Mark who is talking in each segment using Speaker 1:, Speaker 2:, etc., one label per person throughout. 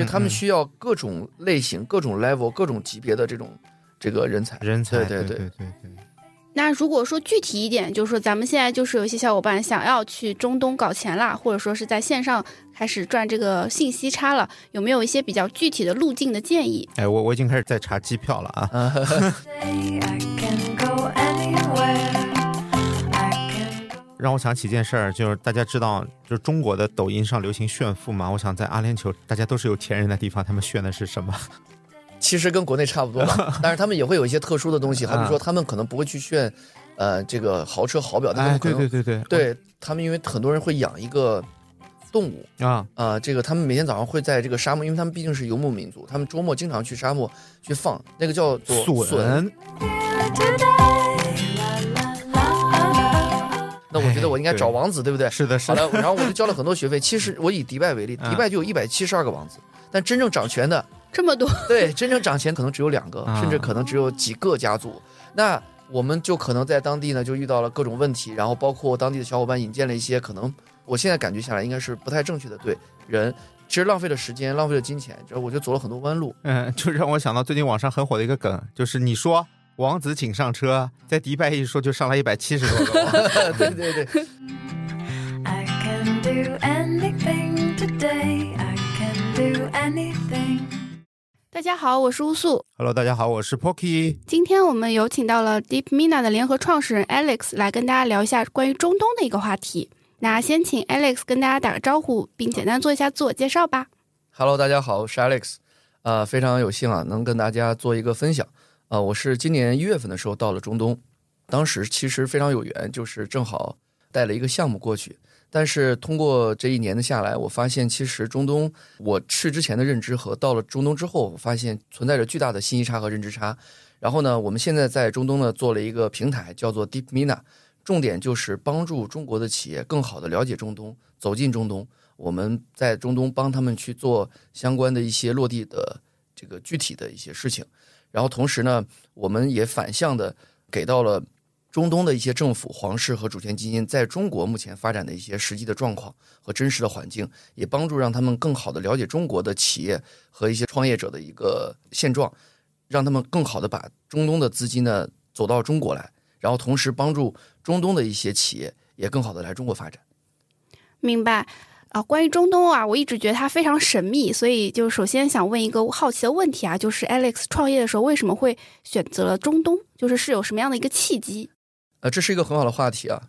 Speaker 1: 所以他们需要各种类型、各种 level、各种级别的这种这个人才。
Speaker 2: 人才，
Speaker 1: 对对
Speaker 2: 对对对。
Speaker 3: 那如果说具体一点，就是说咱们现在就是有一些小伙伴想要去中东搞钱啦，或者说是在线上开始赚这个信息差了，有没有一些比较具体的路径的建议？
Speaker 2: 哎，我我已经开始在查机票了啊。让我想起一件事儿，就是大家知道，就是中国的抖音上流行炫富嘛。我想在阿联酋，大家都是有钱人的地方，他们炫的是什么？
Speaker 1: 其实跟国内差不多吧，但是他们也会有一些特殊的东西，好比说他们可能不会去炫，呃，这个豪车豪表，但他
Speaker 2: 哎，
Speaker 1: 们可能
Speaker 2: 对对对对。
Speaker 1: 对他们，因为很多人会养一个动物
Speaker 2: 啊，
Speaker 1: 啊、这个他们每天早上会在这个沙漠，因为他们毕竟是游牧民族，他们周末经常去沙漠去放那个叫做
Speaker 2: 笋，
Speaker 1: 那我觉得我应该找王子，对不对？
Speaker 2: 是的，是
Speaker 1: 好
Speaker 2: 的，
Speaker 1: 了，然后我就交了很多学费。其实我以迪拜为例，
Speaker 2: 啊
Speaker 1: 迪拜就有一百七十二个王子，但真正掌权的，
Speaker 3: 这么多，
Speaker 1: 对，真正掌权可能只有两个，
Speaker 2: 啊
Speaker 1: 甚至可能只有几个家族。那我们就可能在当地呢，就遇到了各种问题，然后包括当地的小伙伴引荐了一些可能我现在感觉下来应该是不太正确的对人，其实浪费了时间，浪费了金钱，然后我就走了很多弯路。
Speaker 2: 嗯，就让我想到最近网上很火的一个梗，就是你说王子请上车，在迪拜一说就上来一百七十多个。
Speaker 1: 对对对
Speaker 4: ，I can do anything today. I can do anything.
Speaker 3: 大家好，我是乌素。
Speaker 2: Hello，大家好，我是 Pocky。
Speaker 3: 今天我们有请到了 Deep Mina 的联合创始人 Alex 来跟大家聊一下关于中东的一个话题。那先请 Alex 跟大家打个招呼，并简单做一下自我介绍吧。
Speaker 1: Hello，大家好，我是 Alex，呃，非常有幸啊，能跟大家做一个分享。呃，我是今年一月份的时候到了中东，当时其实非常有缘，就是正好带了一个项目过去。但是通过这一年的下来，我发现其实中东我去之前的认知和到了中东之后，我发现存在着巨大的信息差和认知差。然后呢，我们现在在中东呢做了一个平台，叫做 Deep Mina，重点就是帮助中国的企业更好的了解中东，走进中东。我们在中东帮他们去做相关的一些落地的这个具体的一些事情，然后同时呢，我们也反向的给到了中东的一些政府、皇室和主权基金在中国目前发展的一些实际的状况和真实的环境，也帮助让他们更好的了解中国的企业和一些创业者的一个现状，让他们更好的把中东的资金呢走到中国来，然后同时帮助中东的一些企业也更好的来中国发展。
Speaker 3: 明白。啊，关于中东啊，我一直觉得它非常神秘，所以就首先想问一个好奇的问题啊，就是 Alex 创业的时候为什么会选择了中东？就是是有什么样的一个契机？
Speaker 1: 呃，这是一个很好的话题啊。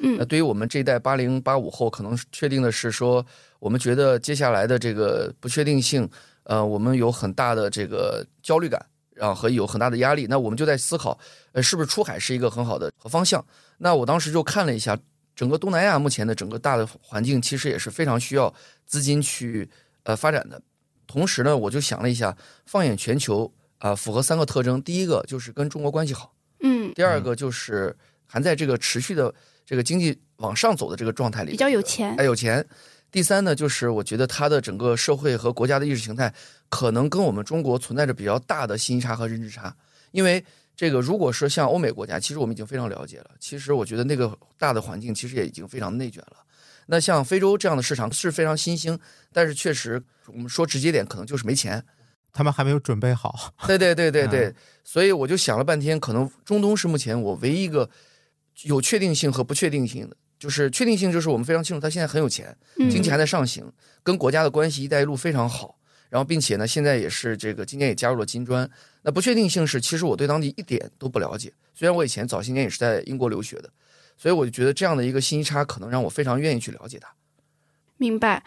Speaker 1: 嗯那
Speaker 3: 嗯
Speaker 1: 对于我们这一代八零八五后，可能确定的是说，我们觉得接下来的这个不确定性，呃，我们有很大的这个焦虑感，然后和有很大的压力。那我们就在思考，呃，是不是出海是一个很好的方向？那我当时就看了一下整个东南亚目前的整个大的环境，其实也是非常需要资金去呃发展的。同时呢，我就想了一下，放眼全球啊、符合三个特征：第一个就是跟中国关系好。
Speaker 3: 嗯，
Speaker 1: 第二个就是还在这个持续的这个经济往上走的这个状态里，
Speaker 3: 比较有钱
Speaker 1: 哎，有钱。第三呢，就是我觉得它的整个社会和国家的意识形态，可能跟我们中国存在着比较大的信息差和认知差。因为这个，如果说像欧美国家，其实我们已经非常了解了。其实我觉得那个大的环境其实也已经非常内卷了。那像非洲这样的市场是非常新兴，但是确实我们说直接点，可能就是没钱。
Speaker 2: 他们还没有准备好。
Speaker 1: 对对对对对，
Speaker 2: 嗯
Speaker 1: 所以我就想了半天，可能中东是目前我唯一一个有确定性和不确定性的。就是确定性，就是我们非常清楚，他现在很有钱，
Speaker 3: 嗯
Speaker 1: 经济还在上行，跟国家的关系“一带一路”非常好。然后，并且呢，现在也是这个今年也加入了金砖。那不确定性是，其实我对当地一点都不了解。虽然我以前早些年也是在英国留学的，所以我就觉得这样的一个信息差，可能让我非常愿意去了解它。
Speaker 3: 明白。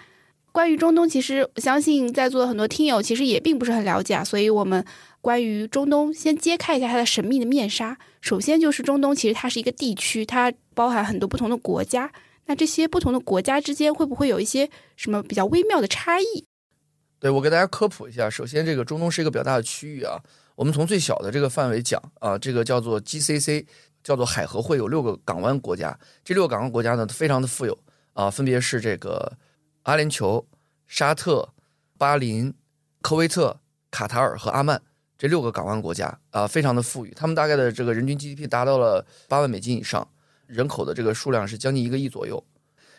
Speaker 3: 关于中东，其实我相信在座的很多听友其实也并不是很了解啊，所以我们关于中东先揭开一下它的神秘的面纱。首先就是中东其实它是一个地区，它包含很多不同的国家。那这些不同的国家之间会不会有一些什么比较微妙的差异？
Speaker 1: 对我给大家科普一下，首先这个中东是一个比较大的区域啊，我们从最小的这个范围讲啊，这个叫做 GCC，叫做海合会，有六个港湾国家，这六个港湾国家呢非常的富有啊，分别是这个阿联酋、沙特、巴林、科威特、卡塔尔和阿曼这六个港湾国家啊，非常的富裕，他们大概的这个人均 GDP 达到了八万美金以上，人口的这个数量是将近一个亿左右。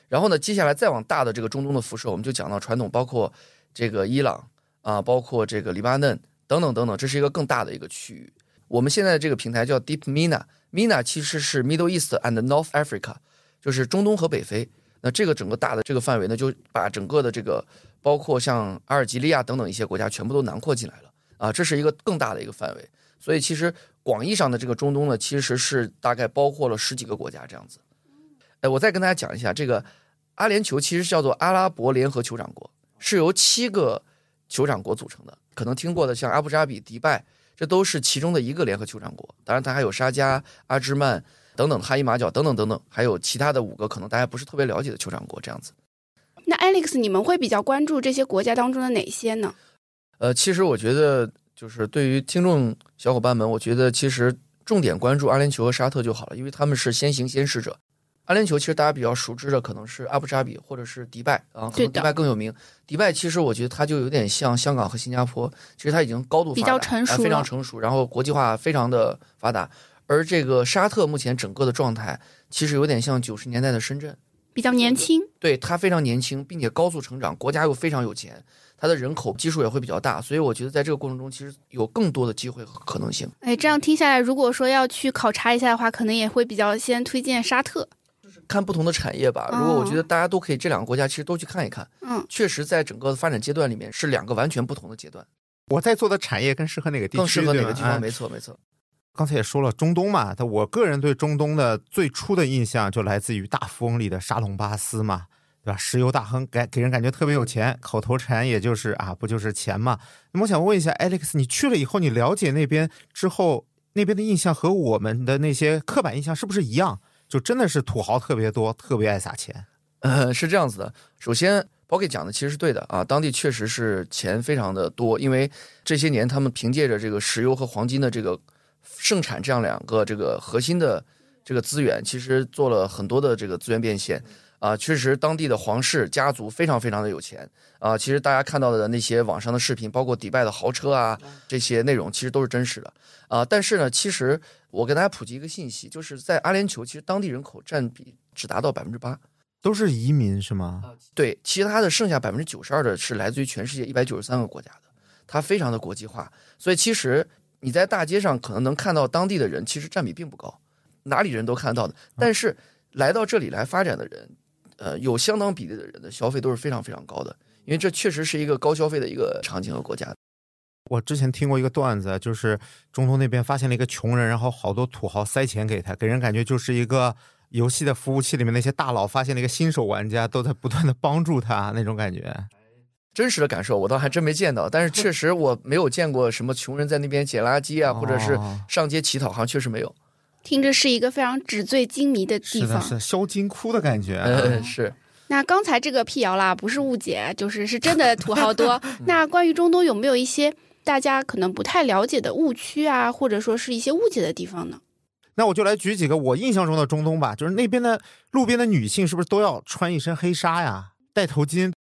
Speaker 1: 然后呢，接下来再往大的这个中东的辐射，我们就讲到传统，包括这个伊朗啊，包括这个黎巴嫩等等等等，这是一个更大的一个区域。我们现在这个平台叫 Deep MENA，MENA 其实是 Middle East and North Africa，就是中东和北非。那这个整个大的这个范围呢，就把整个的这个包括像阿尔及利亚等等一些国家全部都囊括进来了啊，这是一个更大的一个范围。所以其实广义上的这个中东呢，其实是大概包括了十几个国家这样子。哎，我再跟大家讲一下，这个阿联酋其实叫做阿拉伯联合酋长国，是由七个酋长国组成的。可能听过的像阿布扎比、迪拜，这都是其中的一个联合酋长国。当然，它还有沙加、阿芝曼等等哈伊马角等等等等，还有其他的五个可能大家不是特别了解的酋长国这样子。
Speaker 3: 那 Alex，你们会比较关注这些国家当中的哪些呢？
Speaker 1: 呃，其实我觉得就是对于听众小伙伴们，我觉得其实重点关注阿联酋和沙特就好了，因为他们是先行先试者。阿联酋其实大家比较熟知的可能是阿布扎比或者是迪拜啊，可能迪拜更有名。迪拜其实我觉得它就有点像香港和新加坡，其实它已经高度发达
Speaker 3: 比较成熟
Speaker 1: 啊非常成熟，然后国际化非常的发达。而这个沙特目前整个的状态，其实有点像九十年代的深圳，
Speaker 3: 比较年轻，
Speaker 1: 对它非常年轻，并且高速成长，国家又非常有钱，它的人口基数也会比较大，所以我觉得在这个过程中，其实有更多的机会和可能性。
Speaker 3: 哎，这样听下来，如果说要去考察一下的话，可能也会比较先推荐沙特。
Speaker 1: 看不同的产业吧。
Speaker 3: 哦
Speaker 1: 如果我觉得大家都可以，这两个国家其实都去看一看。
Speaker 3: 嗯，
Speaker 1: 确实，在整个发展阶段里面是两个完全不同的阶段，
Speaker 2: 我在做的产业更适合哪个地区？
Speaker 1: 更适合哪个地方？
Speaker 2: 哎
Speaker 1: 没错，没错。
Speaker 2: 刚才也说了中东嘛，他我个人对中东的最初的印象就来自于《大富翁》里的沙龙巴斯嘛，对吧？石油大亨给给人感觉特别有钱，口头禅也就是啊，不就是钱嘛？那么我想问一下 Alex，你去了以后，你了解那边之后，那边的印象和我们的那些刻板印象是不是一样？就真的是土豪特别多，特别爱撒钱？
Speaker 1: 嗯，是这样子的。首先包给讲的其实是对的啊，当地确实是钱非常的多，因为这些年他们凭借着这个石油和黄金的这个盛产这样两个这个核心的这个资源，其实做了很多的这个资源变现啊。确实，当地的皇室家族非常非常的有钱啊。其实大家看到的那些网上的视频，包括迪拜的豪车啊，这些内容其实都是真实的啊。但是呢，其实我给大家普及一个信息，就是在阿联酋，其实当地人口占比只达到百分之八。
Speaker 2: 都是移民是吗？
Speaker 1: 对，其他的剩下百分之九十二的是来自于全世界一百九十三个国家的，它非常的国际化，所以其实你在大街上可能能看到当地的人，其实占比并不高，哪里人都看得到的。但是来到这里来发展的人，呃，有相当比例的人的消费都是非常非常高的，因为这确实是一个高消费的一个场景和国家。
Speaker 2: 我之前听过一个段子，就是中东那边发现了一个穷人，然后好多土豪塞钱给他，给人感觉就是一个游戏的服务器里面那些大佬发现了一个新手玩家，都在不断的帮助他那种感觉。
Speaker 1: 真实的感受我倒还真没见到，但是确实我没有见过什么穷人在那边捡垃圾啊，或者是
Speaker 2: 哦
Speaker 1: 上街乞讨，好像确实没有。
Speaker 3: 听着是一个非常纸醉金迷的地
Speaker 2: 是的，
Speaker 3: 方。
Speaker 2: 是销金窟的感觉。啊
Speaker 1: 呃，是。
Speaker 3: 那刚才这个辟谣啦，不是误解，就是是真的土豪多。那关于中东有没有一些大家可能不太了解的误区啊，或者说是一些误解的地方呢？
Speaker 2: 那我就来举几个我印象中的中东吧，就是那边的路边的女性是不是都要穿一身黑纱呀，戴头巾？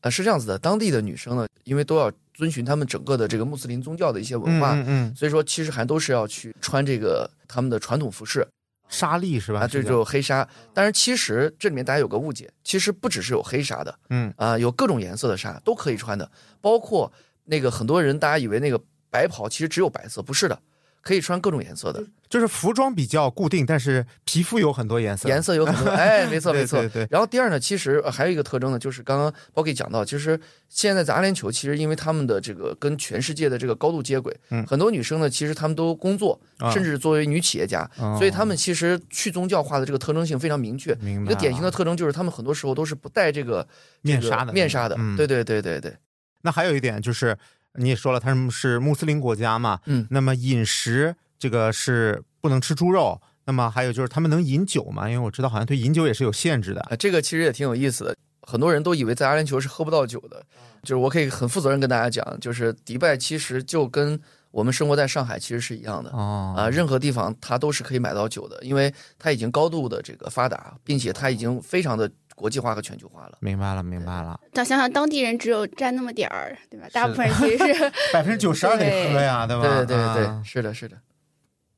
Speaker 1: 呃，是这样子的，当地的女生呢，因为都要遵循他们整个的这个穆斯林宗教的一些文化，
Speaker 2: 嗯嗯，
Speaker 1: 所以说其实还都是要去穿这个他们的传统服饰
Speaker 2: 纱丽是吧？
Speaker 1: 啊，这
Speaker 2: 是
Speaker 1: 就黑纱。但是其实这里面大家有个误解，其实不只是有黑纱的。
Speaker 2: 嗯。
Speaker 1: 啊、有各种颜色的纱都可以穿的，包括那个很多人大家以为那个白袍其实只有白色，不是的，可以穿各种颜色的，
Speaker 2: 就是服装比较固定，但是皮肤有很多颜色。
Speaker 1: 颜色有很多，哎，没错 没错
Speaker 2: 对。对，
Speaker 1: 然后第二呢，其实呃还有一个特征呢，就是刚刚包给讲到，其实现在在阿联酋，其实因为他们的这个跟全世界的这个高度接轨，
Speaker 2: 嗯
Speaker 1: 很多女生呢，其实她们都工作，
Speaker 2: 啊
Speaker 1: 甚至作为女企业家，
Speaker 2: 哦
Speaker 1: 所以她们其实去宗教化的这个特征性非常明确。
Speaker 2: 明白
Speaker 1: 一个典型的特征就是，她们很多时候都是不戴这个这个
Speaker 2: 面纱的
Speaker 1: 面纱的。
Speaker 2: 嗯
Speaker 1: 对对对对对，
Speaker 2: 那还有一点就是，你也说了，他们是穆斯林国家嘛，
Speaker 1: 嗯，
Speaker 2: 那么饮食这个是不能吃猪肉，那么还有就是他们能饮酒吗？因为我知道好像对饮酒也是有限制的。
Speaker 1: 啊，这个其实也挺有意思的。很多人都以为在阿联酋是喝不到酒的，就是我可以很负责任跟大家讲，就是迪拜其实就跟我们生活在上海其实是一样的。
Speaker 2: 哦
Speaker 1: 啊，任何地方它都是可以买到酒的，因为它已经高度的这个发达，并且它已经非常的国际化和全球化了。
Speaker 2: 明白了，明白了，
Speaker 3: 但想想当地人只有占那么点儿，对吧？大部分人其实是
Speaker 2: 百分之九十二得喝呀，对吧？
Speaker 1: 对对对是的，是的。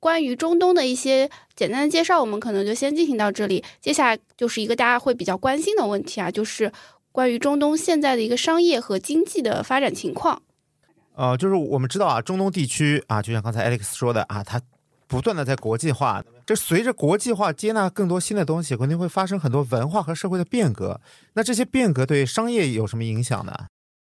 Speaker 3: 关于中东的一些简单的介绍，我们可能就先进行到这里。接下来就是一个大家会比较关心的问题啊，就是关于中东现在的一个商业和经济的发展情况。
Speaker 2: 呃，就是我们知道啊，中东地区啊，就像刚才 Alex 说的啊，它不断的在国际化，这随着国际化接纳更多新的东西，肯定会发生很多文化和社会的变革。那这些变革对商业有什么影响呢？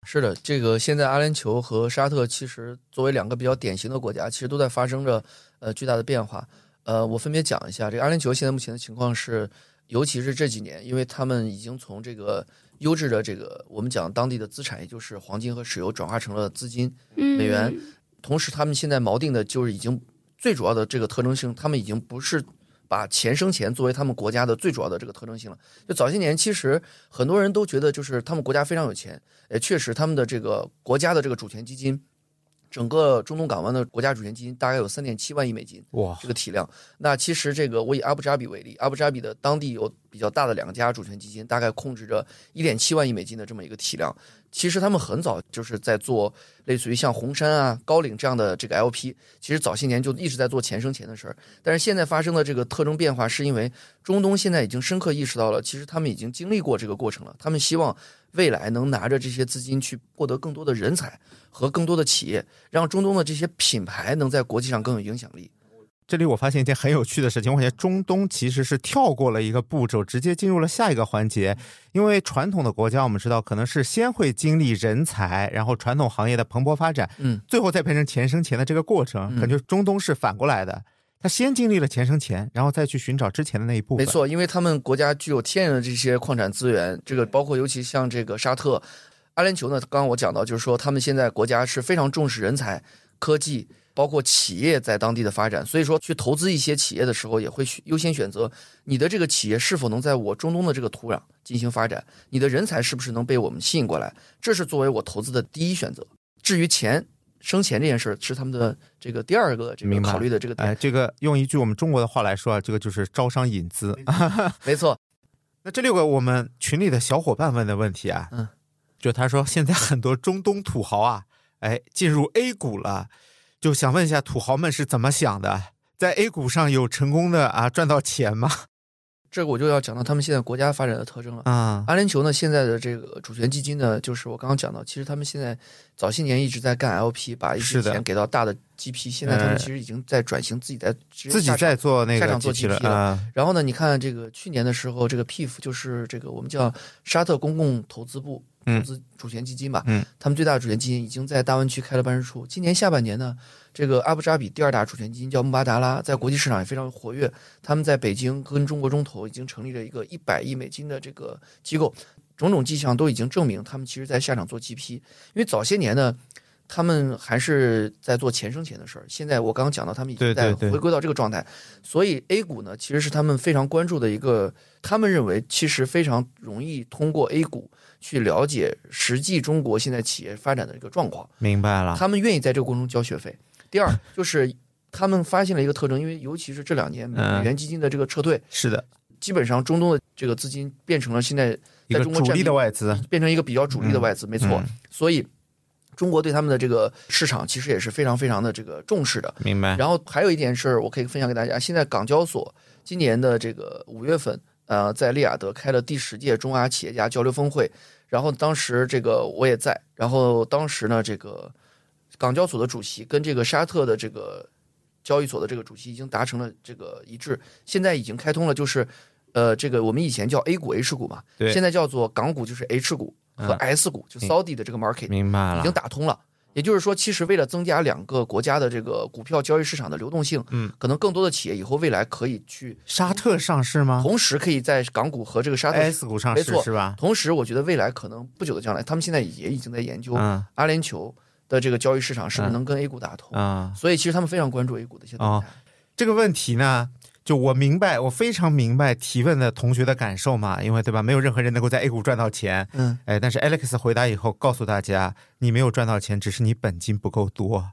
Speaker 1: 是的，这个现在阿联酋和沙特其实作为两个比较典型的国家，其实都在发生着呃巨大的变化。呃，我分别讲一下，这个阿联酋现在目前的情况是，尤其是这几年，因为他们已经从这个优质的这个我们讲当地的资产，也就是黄金和石油，转化成了资金，
Speaker 3: 嗯，
Speaker 1: 美元同时他们现在锚定的就是已经最主要的这个特征性，他们已经不是把钱生钱作为他们国家的最主要的这个特征性了。就早些年，其实很多人都觉得就是他们国家非常有钱，也确实他们的这个国家的这个主权基金，整个中东港湾的国家主权基金大概有三点七万亿美金
Speaker 2: 哇
Speaker 1: 这，个体量。那其实这个我以阿布扎比为例，阿布扎比的当地有比较大的两家主权基金，大概控制着一点七万亿美金的这么一个体量。其实他们很早就是在做类似于像红杉啊、高瓴这样的这个 LP，其实早些年就一直在做钱生钱的事儿。但是现在发生的这个特征变化，是因为中东现在已经深刻意识到了，其实他们已经经历过这个过程了。他们希望未来能拿着这些资金去获得更多的人才和更多的企业，让中东的这些品牌能在国际上更有影响力。
Speaker 2: 这里我发现一件很有趣的事情，我感觉中东其实是跳过了一个步骤，直接进入了下一个环节。因为传统的国家，我们知道可能是先会经历人才，然后传统行业的蓬勃发展，
Speaker 1: 嗯，
Speaker 2: 最后再变成钱生钱的这个过程。
Speaker 1: 嗯
Speaker 2: 感觉中东是反过来的，他先经历了钱生钱，然后再去寻找之前的那一部分。
Speaker 1: 没，错，因为他们国家具有天然的这些矿产资源，这个包括尤其像这个沙特、阿联酋呢，刚刚我讲到，就是说他们现在国家是非常重视人才、科技，包括企业在当地的发展，所以说去投资一些企业的时候，也会优先选择你的这个企业是否能在我中东的这个土壤进行发展，你的人才是不是能被我们吸引过来，这是作为我投资的第一选择。至于钱生钱这件事儿，是他们的这个第二个这个考虑的这个点。
Speaker 2: 哎，这个用一句我们中国的话来说啊，这个就是招商引资。
Speaker 1: 没错，
Speaker 2: 那这六个我们群里的小伙伴问的问题啊，
Speaker 1: 嗯，
Speaker 2: 就他说现在很多中东土豪啊，哎，进入 A 股了，就想问一下土豪们是怎么想的？在 A 股上有成功的啊赚到钱吗？
Speaker 1: 这个我就要讲到他们现在国家发展的特征了。
Speaker 2: 啊，
Speaker 1: 阿联酋呢，现在的这个主权基金呢，就是我刚刚讲到，其实他们现在早些年一直在干 LP，把一些钱给到大的 GP，现在他们
Speaker 2: 呃
Speaker 1: 其实已经在转型，自己在
Speaker 2: 自己在做那
Speaker 1: 下场做
Speaker 2: 个机器了
Speaker 1: GP 了
Speaker 2: 啊，
Speaker 1: 然后呢，你看这个去年的时候，这个 PIF 就是这个我们叫沙特公共投资部投
Speaker 2: 嗯
Speaker 1: 资主权基金吧，
Speaker 2: 嗯，
Speaker 1: 他们最大的主权基金已经在大湾区开了办事处。今年下半年呢，这个阿布扎比第二大主权基金叫穆巴达拉，在国际市场也非常活跃。他们在北京跟中国中投已经成立了一个一百亿美金的这个机构，种种迹象都已经证明他们其实在下场做 GP。因为早些年呢。他们还是在做钱生钱的事儿，现在我刚刚讲到，他们已经在回归到这个状态，所以 A 股呢，其实是他们非常关注的一个，他们认为其实非常容易通过 A 股去了解实际中国现在企业发展的一个状况，
Speaker 2: 明白了。
Speaker 1: 他们愿意在这个过程中交学费。第二就是他们发现了一个特征，因为尤其是这两年美
Speaker 2: 嗯
Speaker 1: 元基金的这个撤退，
Speaker 2: 是的，
Speaker 1: 基本上中东的这个资金变成了现在在中国占比
Speaker 2: 的外资，
Speaker 1: 变成一个比较主力的外资，没错。
Speaker 2: 嗯
Speaker 1: 所以中国对他们的这个市场其实也是非常非常的这个重视的。
Speaker 2: 明白。
Speaker 1: 然后还有一点是我可以分享给大家，现在港交所今年的这个五月份，呃，在利雅得开了第十届中阿企业家交流峰会，然后当时这个我也在，然后当时呢，这个港交所的主席跟这个沙特的这个交易所的这个主席已经达成了这个一致，现在已经开通了，就是呃，这个我们以前叫 A 股 H 股嘛，
Speaker 2: 对
Speaker 1: 现在叫做港股就是 H 股和
Speaker 2: 嗯
Speaker 1: S 股，就 Saudi 的这个 market，
Speaker 2: 明白了
Speaker 1: 已经，打通了。也就是说，其实为了增加两个国家的这个股票交易市场的流动性，
Speaker 2: 嗯，
Speaker 1: 可能更多的企业以后未来可以去，
Speaker 2: 沙特上市吗
Speaker 1: 同时可以在港股和这个沙特。
Speaker 2: ？S 股上
Speaker 1: 没错
Speaker 2: 市是吧？
Speaker 1: 同时，我觉得未来可能不久的将来，他们现在也已经在研究
Speaker 2: 嗯
Speaker 1: 阿联酋的这个交易市场是不是
Speaker 2: 嗯
Speaker 1: 能跟 A 股打通。
Speaker 2: 啊，
Speaker 1: 所以，其实他们非常关注 A 股的一些动态。
Speaker 2: 这个问题呢，就我明白，我非常明白提问的同学的感受嘛，因为对吧，没有任何人能够在 A 股赚到钱。
Speaker 1: 嗯，
Speaker 2: 哎，但是 Alex 回答以后告诉大家，你没有赚到钱，只是你本金不够多？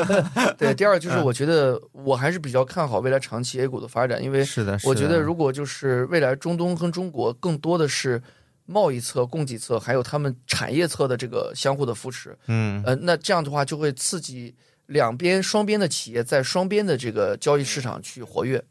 Speaker 1: 对。第二就是，
Speaker 2: 嗯
Speaker 1: 我觉得我还是比较看好未来长期 A 股的发展，因为
Speaker 2: 是的，是的
Speaker 1: 我觉得如果就是未来中东跟中国更多的是贸易侧、供给侧，还有他们产业侧的这个相互的扶持，
Speaker 2: 嗯，
Speaker 1: 呃，那这样的话就会刺激两边双边的企业在双边的这个交易市场去活跃。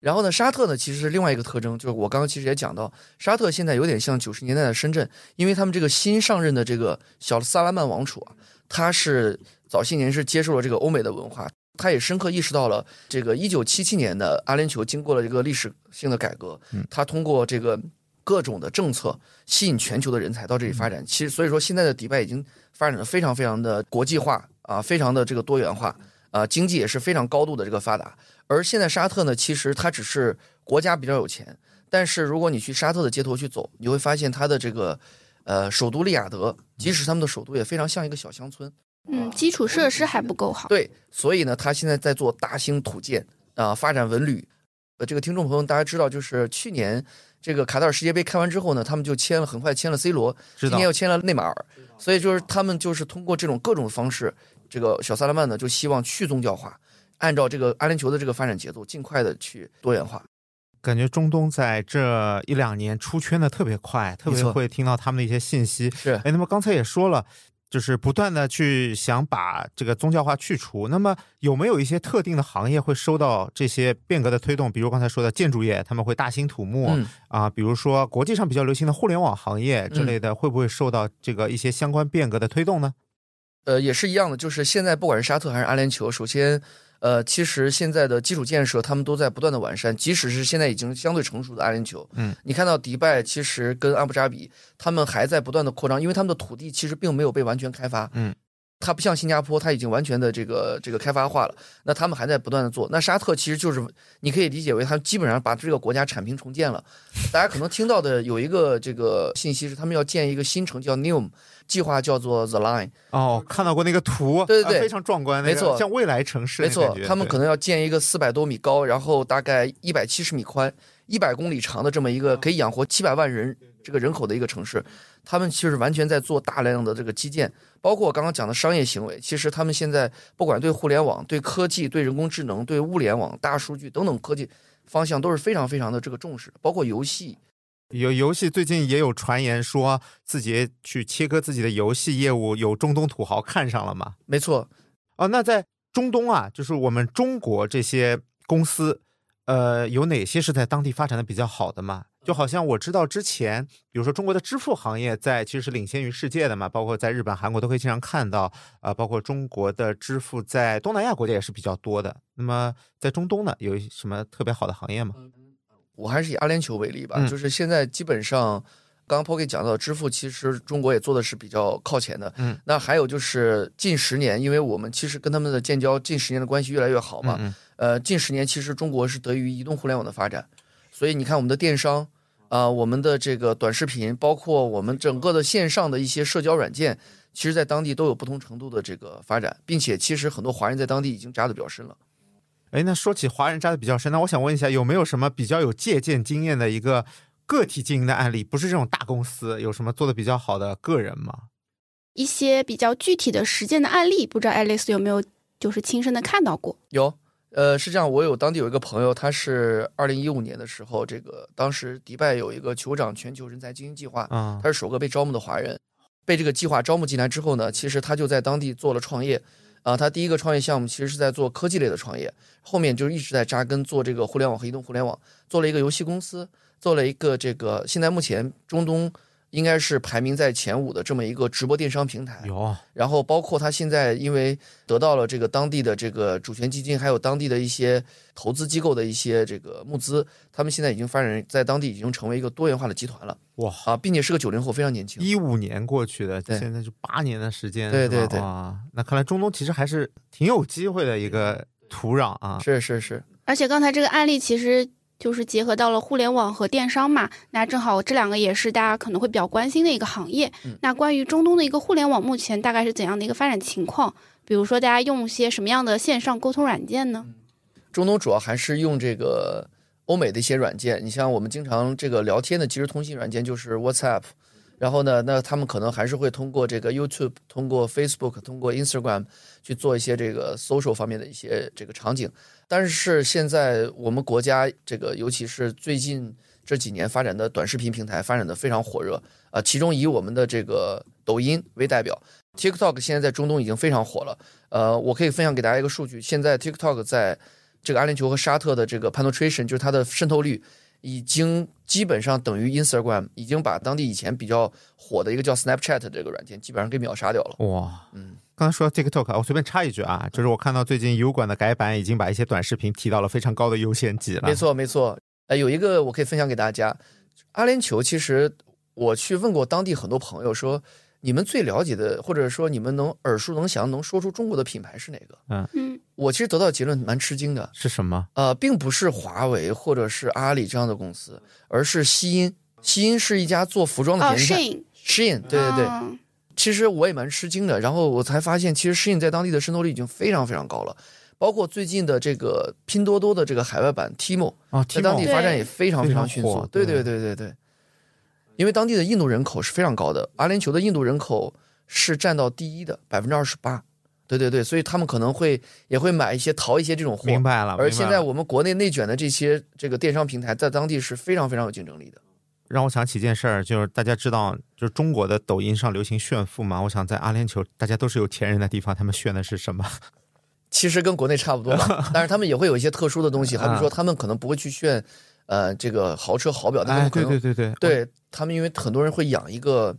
Speaker 1: 然后呢，沙特呢，其实是另外一个特征，就是我刚刚其实也讲到，沙特现在有点像九十年代的深圳，因为他们这个新上任的这个小萨拉曼王储啊，他是早些年是接受了这个欧美的文化，他也深刻意识到了这个一九七七年的阿联酋经过了一个历史性的改革，他通过这个各种的政策吸引全球的人才到这里发展。其实所以说，现在的迪拜已经发展的非常非常的国际化啊，非常的这个多元化啊，经济也是非常高度的这个发达。而现在沙特呢，其实它只是国家比较有钱，但是如果你去沙特的街头去走，你会发现它的这个呃首都利雅得，即使他们的首都也非常像一个小乡村。
Speaker 3: 嗯，基础设施还不够好。
Speaker 1: 对，所以呢，他现在在做大兴土建啊、发展文旅。呃，这个听众朋友大家知道，就是去年这个卡塔尔世界杯开完之后呢，他们就签了，很快签了 C 罗，今年又签了内马尔，所以就是他们就是通过这种各种方式，这个小萨勒曼呢就希望去宗教化，按照这个阿联酋的这个发展节奏，尽快的去多元化。
Speaker 2: 感觉中东在这一两年出圈的特别快，特别会听到他们的一些信息。
Speaker 1: 是
Speaker 2: 哎，那么刚才也说了，就是不断的去想把这个宗教化去除。那么有没有一些特定的行业会受到这些变革的推动？比如刚才说的建筑业，他们会大兴土木、
Speaker 1: 嗯
Speaker 2: 啊，比如说国际上比较流行的互联网行业之类的，会不会受到这个一些相关变革的推动呢？
Speaker 1: 呃，也是一样的，就是现在不管是沙特还是阿联酋，首先，呃，其实现在的基础建设他们都在不断的完善，即使是现在已经相对成熟的阿联酋，
Speaker 2: 嗯，
Speaker 1: 你看到迪拜其实跟阿布扎比，他们还在不断的扩张，因为他们的土地其实并没有被完全开发，
Speaker 2: 嗯。
Speaker 1: 它不像新加坡，它已经完全的这个这个开发化了。那他们还在不断的做。那沙特其实就是你可以理解为，他基本上把这个国家铲平重建了。大家可能听到的有一个这个信息是，他们要建一个新城叫 Neom，计划叫做 The Line。
Speaker 2: 哦，看到过那个图，
Speaker 1: 对对对
Speaker 2: 呃非常壮观，
Speaker 1: 没错
Speaker 2: 像未来城市
Speaker 1: 没错他们可能要建一个四百多米高，然后大概一百七十米宽、一百公里长的这么一个可以养活七百万人这个人口的一个城市。他们其实完全在做大量的这个基建，包括我刚刚讲的商业行为。其实他们现在不管对互联网、对科技、对人工智能、对物联网、大数据等等科技方向都是非常非常的这个重视，包括游戏。
Speaker 2: 有游戏最近也有传言说自己去切割自己的游戏业务，有中东土豪看上了吗？
Speaker 1: 没错，
Speaker 2: 哦，那在中东啊，就是我们中国这些公司，呃，有哪些是在当地发展的比较好的嘛？就好像我知道之前，比如说中国的支付行业在其实是领先于世界的嘛，包括在日本、韩国都可以经常看到，啊、包括中国的支付在东南亚国家也是比较多的。那么在中东呢，有什么特别好的行业吗？
Speaker 1: 我还是以阿联酋为例吧，
Speaker 2: 嗯
Speaker 1: 就是现在基本上，刚刚 Pocky 讲到支付，其实中国也做的是比较靠前的。
Speaker 2: 嗯，
Speaker 1: 那还有就是近十年，因为我们其实跟他们的建交近十年的关系越来越好嘛，
Speaker 2: 嗯
Speaker 1: 呃，近十年其实中国是得益于移动互联网的发展，所以你看我们的电商啊、我们的这个短视频，包括我们整个的线上的一些社交软件，其实在当地都有不同程度的这个发展，并且其实很多华人在当地已经扎的比较深了。
Speaker 2: 哎，那说起华人扎的比较深，那我想问一下，有没有什么比较有借鉴经验的一个个体经营的案例？不是这种大公司，有什么做的比较好的个人吗？
Speaker 3: 一些比较具体的实践的案例，不知道爱丽丝有没有就是亲身的看到过？
Speaker 1: 有，呃，是这样，我有当地有一个朋友，他是二零一五年的时候，这个当时迪拜有一个酋长全球人才精英计划，
Speaker 2: 啊、
Speaker 1: 他是首个被招募的华人。被这个计划招募进来之后呢，其实他就在当地做了创业，啊、他第一个创业项目其实是在做科技类的创业，后面就一直在扎根做这个互联网和移动互联网，做了一个游戏公司，做了一个这个现在目前中东应该是排名在前五的这么一个直播电商平台。
Speaker 2: 有
Speaker 1: 然后包括他现在因为得到了这个当地的这个主权基金，还有当地的一些投资机构的一些这个募资，他们现在已经发展在当地已经成为一个多元化的集团了
Speaker 2: 哇，
Speaker 1: 啊，并且是个九零后，非常年轻。
Speaker 2: 一五年过去的，
Speaker 1: 对
Speaker 2: 现在就八年的时间，
Speaker 1: 对对对
Speaker 2: 哇，那看来中东其实还是挺有机会的一个土壤啊。
Speaker 1: 是是是，
Speaker 3: 而且刚才这个案例其实就是结合到了互联网和电商嘛，那正好这两个也是大家可能会比较关心的一个行业。
Speaker 1: 嗯
Speaker 3: 那关于中东的一个互联网，目前大概是怎样的一个发展情况？比如说大家用一些什么样的线上沟通软件呢？
Speaker 1: 中东主要还是用这个欧美的一些软件，你像我们经常这个聊天的即时通信软件就是 WhatsApp，然后呢，那他们可能还是会通过这个 YouTube、通过 Facebook、通过 Instagram 去做一些这个 social 方面的一些这个场景。但是现在我们国家这个，尤其是最近这几年发展的短视频平台发展的非常火热啊、其中以我们的这个抖音为代表，TikTok 现在在中东已经非常火了。呃，我可以分享给大家一个数据，现在 TikTok 在这个阿联酋和沙特的这个 penetration，就是它的渗透率，已经基本上等于 Instagram，已经把当地以前比较火的一个叫 Snapchat 这个软件，基本上给秒杀掉了。
Speaker 2: 哇，
Speaker 1: 嗯，
Speaker 2: 刚才说到 TikTok，我随便插一句啊，就是我看到最近油管的改版已经把一些短视频提到了非常高的优先级了。
Speaker 1: 没，错，没错。呃，有一个我可以分享给大家，阿联酋其实我去问过当地很多朋友说。你们最了解的，或者说你们能耳熟能详、能说出中国的品牌是哪个？
Speaker 3: 嗯
Speaker 1: 我其实得到结论蛮吃惊的，
Speaker 2: 是什么？
Speaker 1: 呃，并不是华为或者是阿里这样的公司，而是西音。西音是一家做服装的
Speaker 3: 哦
Speaker 1: 品牌。，Shein，Shein，对对对，
Speaker 3: 嗯
Speaker 1: 其实我也蛮吃惊的。然后我才发现，其实 Shein 在当地的渗透率已经非常非常高了。包括最近的这个拼多多的这个海外版 Timo，
Speaker 2: 啊
Speaker 1: 在当地发展也非常非常迅速。
Speaker 2: 对
Speaker 1: 对对对对对，因为当地的印度人口是非常高的，阿联酋的印度人口是占到第一的百分之二十八。对对对，所以他们可能会也会买一些淘一些这种货。
Speaker 2: 明白了。
Speaker 1: 而现在我们国内内卷的这些这个电商平台，在当地是非常非常有竞争力的。
Speaker 2: 让我想起一件事儿，就是大家知道，就是中国的抖音上流行炫富嘛。我想在阿联酋，大家都是有钱人的地方，他们炫的是什么？
Speaker 1: 其实跟国内差不多吧，但是他们也会有一些特殊的东西，好比说他们可能不会去炫，呃，这个豪车豪表，但他
Speaker 2: 哎，
Speaker 1: 们可能、
Speaker 2: 对对对对
Speaker 1: 对他们，因为很多人会养一个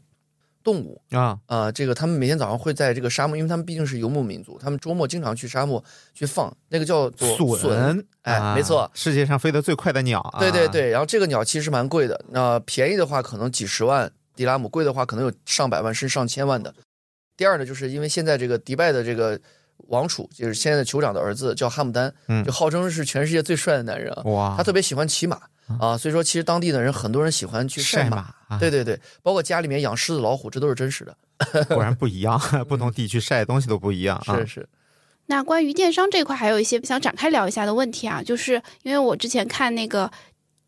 Speaker 1: 动物
Speaker 2: 啊，
Speaker 1: 啊、这个他们每天早上会在这个沙漠，因为他们毕竟是游牧民族，他们周末经常去沙漠去放那个叫做
Speaker 2: 隼，
Speaker 1: 哎，
Speaker 2: 啊
Speaker 1: 没错，
Speaker 2: 世界上飞得最快的鸟啊！
Speaker 1: 对对对，然后这个鸟其实蛮贵的，那、便宜的话可能几十万迪拉姆，贵的话可能有上百万甚至上千万的。第二呢，就是因为现在这个迪拜的这个王储，就是现在的酋长的儿子叫哈姆丹，
Speaker 2: 嗯
Speaker 1: 就号称是全世界最帅的男人啊，
Speaker 2: 哇，
Speaker 1: 他特别喜欢骑马啊，所以说其实当地的人很多人喜欢去
Speaker 2: 晒
Speaker 1: 马。
Speaker 2: 马啊，
Speaker 1: 对对对，包括家里面养狮子、老虎，这都是真实的。
Speaker 2: 果然不一样，不同地区晒的东西都不一样啊。
Speaker 1: 是是，
Speaker 3: 那关于电商这块，还有一些想展开聊一下的问题啊，就是因为我之前看那个。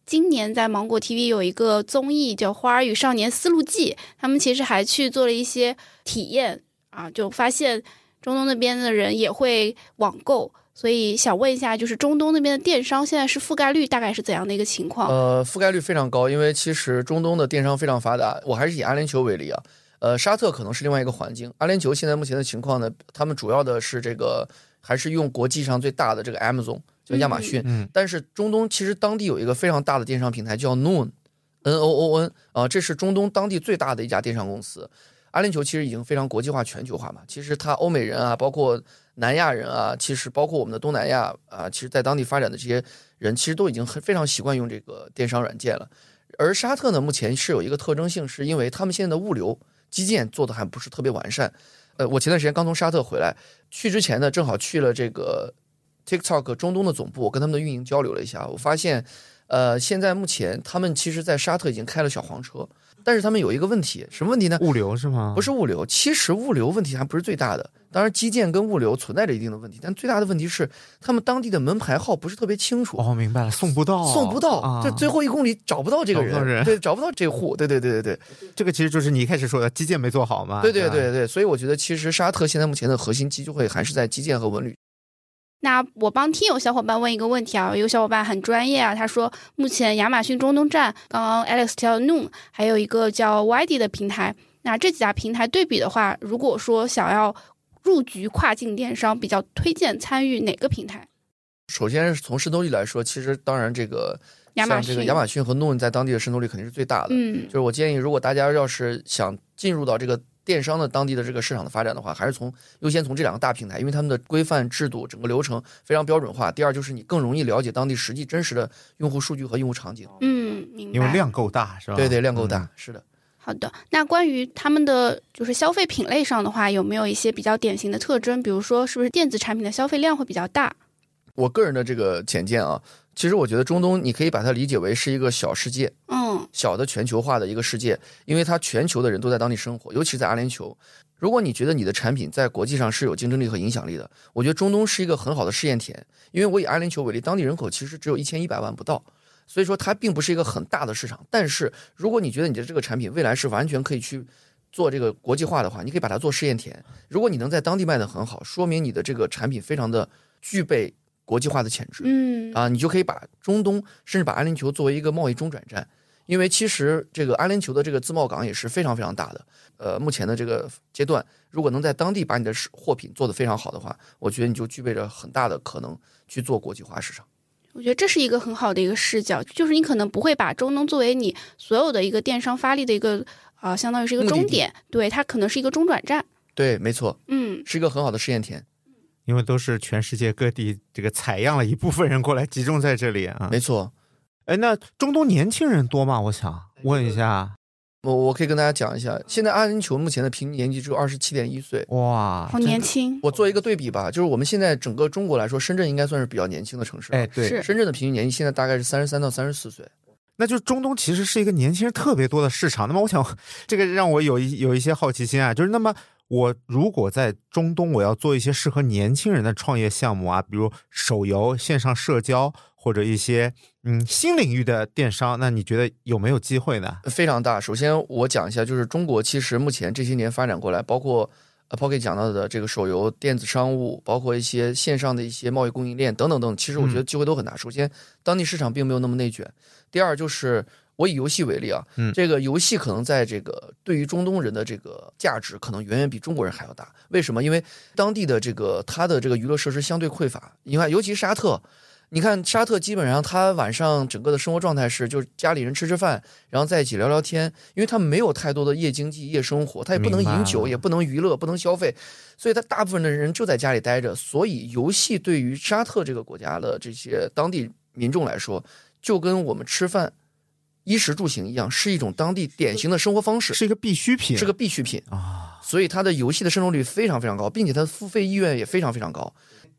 Speaker 3: 今年在芒果 TV 有一个综艺叫《花儿与少年丝路记》，他们其实还去做了一些体验啊，就发现中东那边的人也会网购，所以想问一下，就是中东那边的电商现在是覆盖率大概是怎样的一个情况？
Speaker 1: 呃，覆盖率非常高，因为其实中东的电商非常发达。我还是以阿联酋为例啊，呃，沙特可能是另外一个环境。阿联酋现在目前的情况呢，他们主要的是这个还是用国际上最大的这个 Amazon，就亚马逊。
Speaker 2: 嗯
Speaker 1: 但是中东其实当地有一个非常大的电商平台叫 Noon，N O O N 啊、这是中东当地最大的一家电商公司。阿联酋其实已经非常国际化、全球化嘛。其实它欧美人啊，包括南亚人啊，其实包括我们的东南亚啊，其实在当地发展的这些人，其实都已经很非常习惯用这个电商软件了。而沙特呢，目前是有一个特征性，是因为他们现在的物流基建做的还不是特别完善。呃，我前段时间刚从沙特回来，去之前呢，正好去了这个 TikTok 中东的总部，我跟他们的运营交流了一下，我发现，呃，现在目前他们其实在沙特已经开了小黄车，但是他们有一个问题，什么问题呢？
Speaker 2: 物流是吗？
Speaker 1: 不是物流，其实物流问题还不是最大的，当然基建跟物流存在着一定的问题，但最大的问题是他们当地的门牌号不是特别清楚。
Speaker 2: 哦，明白了，送不到，
Speaker 1: 送不到，
Speaker 2: 啊
Speaker 1: 这最后一公里找不到这个人，对，找不到这户，对对对对对，
Speaker 2: 这个其实就是你一开始说的基建没做好嘛。
Speaker 1: 对对
Speaker 2: 吧
Speaker 1: 对对，所以我觉得其实沙特现在目前的核心机就会还是在基建和文旅。
Speaker 3: 那我帮听友小伙伴问一个问题啊，有小伙伴很专业啊，他说目前亚马逊中东站，刚刚 Alex 提到 Noon，还有一个叫 YD 的平台，那这几家平台对比的话，如果说想要入局跨境电商，比较推荐参与哪个平台？
Speaker 1: 首先是从渗透率来说，其实当然这个
Speaker 3: 亚马逊
Speaker 1: 像这个亚马逊和 Noon 在当地的渗透率肯定是最大的。
Speaker 3: 嗯
Speaker 1: 就是我建议，如果大家要是想进入到这个电商的当地的这个市场的发展的话，还是从优先从这两个大平台，因为他们的规范制度、整个流程非常标准化。第二就是你更容易了解当地实际真实的用户数据和用户场景。
Speaker 3: 嗯，明白。
Speaker 2: 因为量够大是吧？
Speaker 1: 对对，量够大，
Speaker 2: 嗯
Speaker 1: 是的。
Speaker 3: 好的，那关于他们的就是消费品类上的话，有没有一些比较典型的特征？比如说，是不是电子产品的消费量会比较大？
Speaker 1: 我个人的这个浅见啊，其实我觉得中东你可以把它理解为是一个小世界，
Speaker 3: 嗯
Speaker 1: 小的全球化的一个世界，因为它全球的人都在当地生活，尤其是在阿联酋。如果你觉得你的产品在国际上是有竞争力和影响力的，我觉得中东是一个很好的试验田。因为我以阿联酋为例，当地人口其实只有一千一百万不到，所以说它并不是一个很大的市场。但是如果你觉得你的这个产品未来是完全可以去做这个国际化的话，你可以把它做试验田。如果你能在当地卖得很好，说明你的这个产品非常的具备国际化的潜质。
Speaker 3: 嗯
Speaker 1: 啊，你就可以把中东甚至把阿联酋作为一个贸易中转站，因为其实这个阿联酋的这个自贸港也是非常非常大的。呃，目前的这个阶段，如果能在当地把你的货品做得非常好的话，我觉得你就具备着很大的可能去做国际化市场。
Speaker 3: 我觉得这是一个很好的一个视角，就是你可能不会把中东作为你所有的一个电商发力的一个啊、相当于是一个终点，对，它可能是一个中转站。
Speaker 1: 对，没错，
Speaker 3: 嗯，
Speaker 1: 是一个很好的试验田。
Speaker 2: 因为都是全世界各地这个采样了一部分人过来集中在这里啊。
Speaker 1: 没错，
Speaker 2: 哎，那中东年轻人多吗？我想问一下。
Speaker 1: 我我可以跟大家讲一下，现在阿联酋目前的平均年纪只有二十七点一岁。
Speaker 2: 哇，
Speaker 3: 好年轻，
Speaker 1: 我做一个对比吧，就是我们现在整个中国来说，深圳应该算是比较年轻的城市。
Speaker 2: 哎，对，
Speaker 1: 深圳的平均年纪现在大概是三十三到三十四岁。
Speaker 2: 那就是中东其实是一个年轻人特别多的市场。那么我想，这个让我有一有一些好奇心啊，就是那么我如果在中东，我要做一些适合年轻人的创业项目啊，比如手游、线上社交或者一些嗯新领域的电商，那你觉得有没有机会呢？
Speaker 1: 非常大。首先我讲一下，就是中国其实目前这些年发展过来，包括呃 Pocket 讲到的这个手游、电子商务，包括一些线上的一些贸易供应链等等等，其实我觉得机会都很大。首先，当地市场并没有那么内卷；第二，就是我以游戏为例啊，
Speaker 2: 嗯
Speaker 1: 这个游戏可能在这个对于中东人的这个价值，可能远远比中国人还要大。为什么？因为当地的这个它的这个娱乐设施相对匮乏。你看，尤其沙特。你看沙特基本上他晚上整个的生活状态是，就是家里人吃吃饭，然后在一起聊聊天，因为他没有太多的夜经济、夜生活，他也不能饮酒，也不能娱乐，不能消费，所以他大部分的人就在家里待着。所以游戏对于沙特这个国家的这些当地民众来说，就跟我们吃饭、衣食住行一样，是一种当地典型的生活方式，
Speaker 2: 是一个必需品，
Speaker 1: 是个必需品。
Speaker 2: 啊，
Speaker 1: 所以它的游戏的渗透率非常非常高，并且它的付费意愿也非常非常高。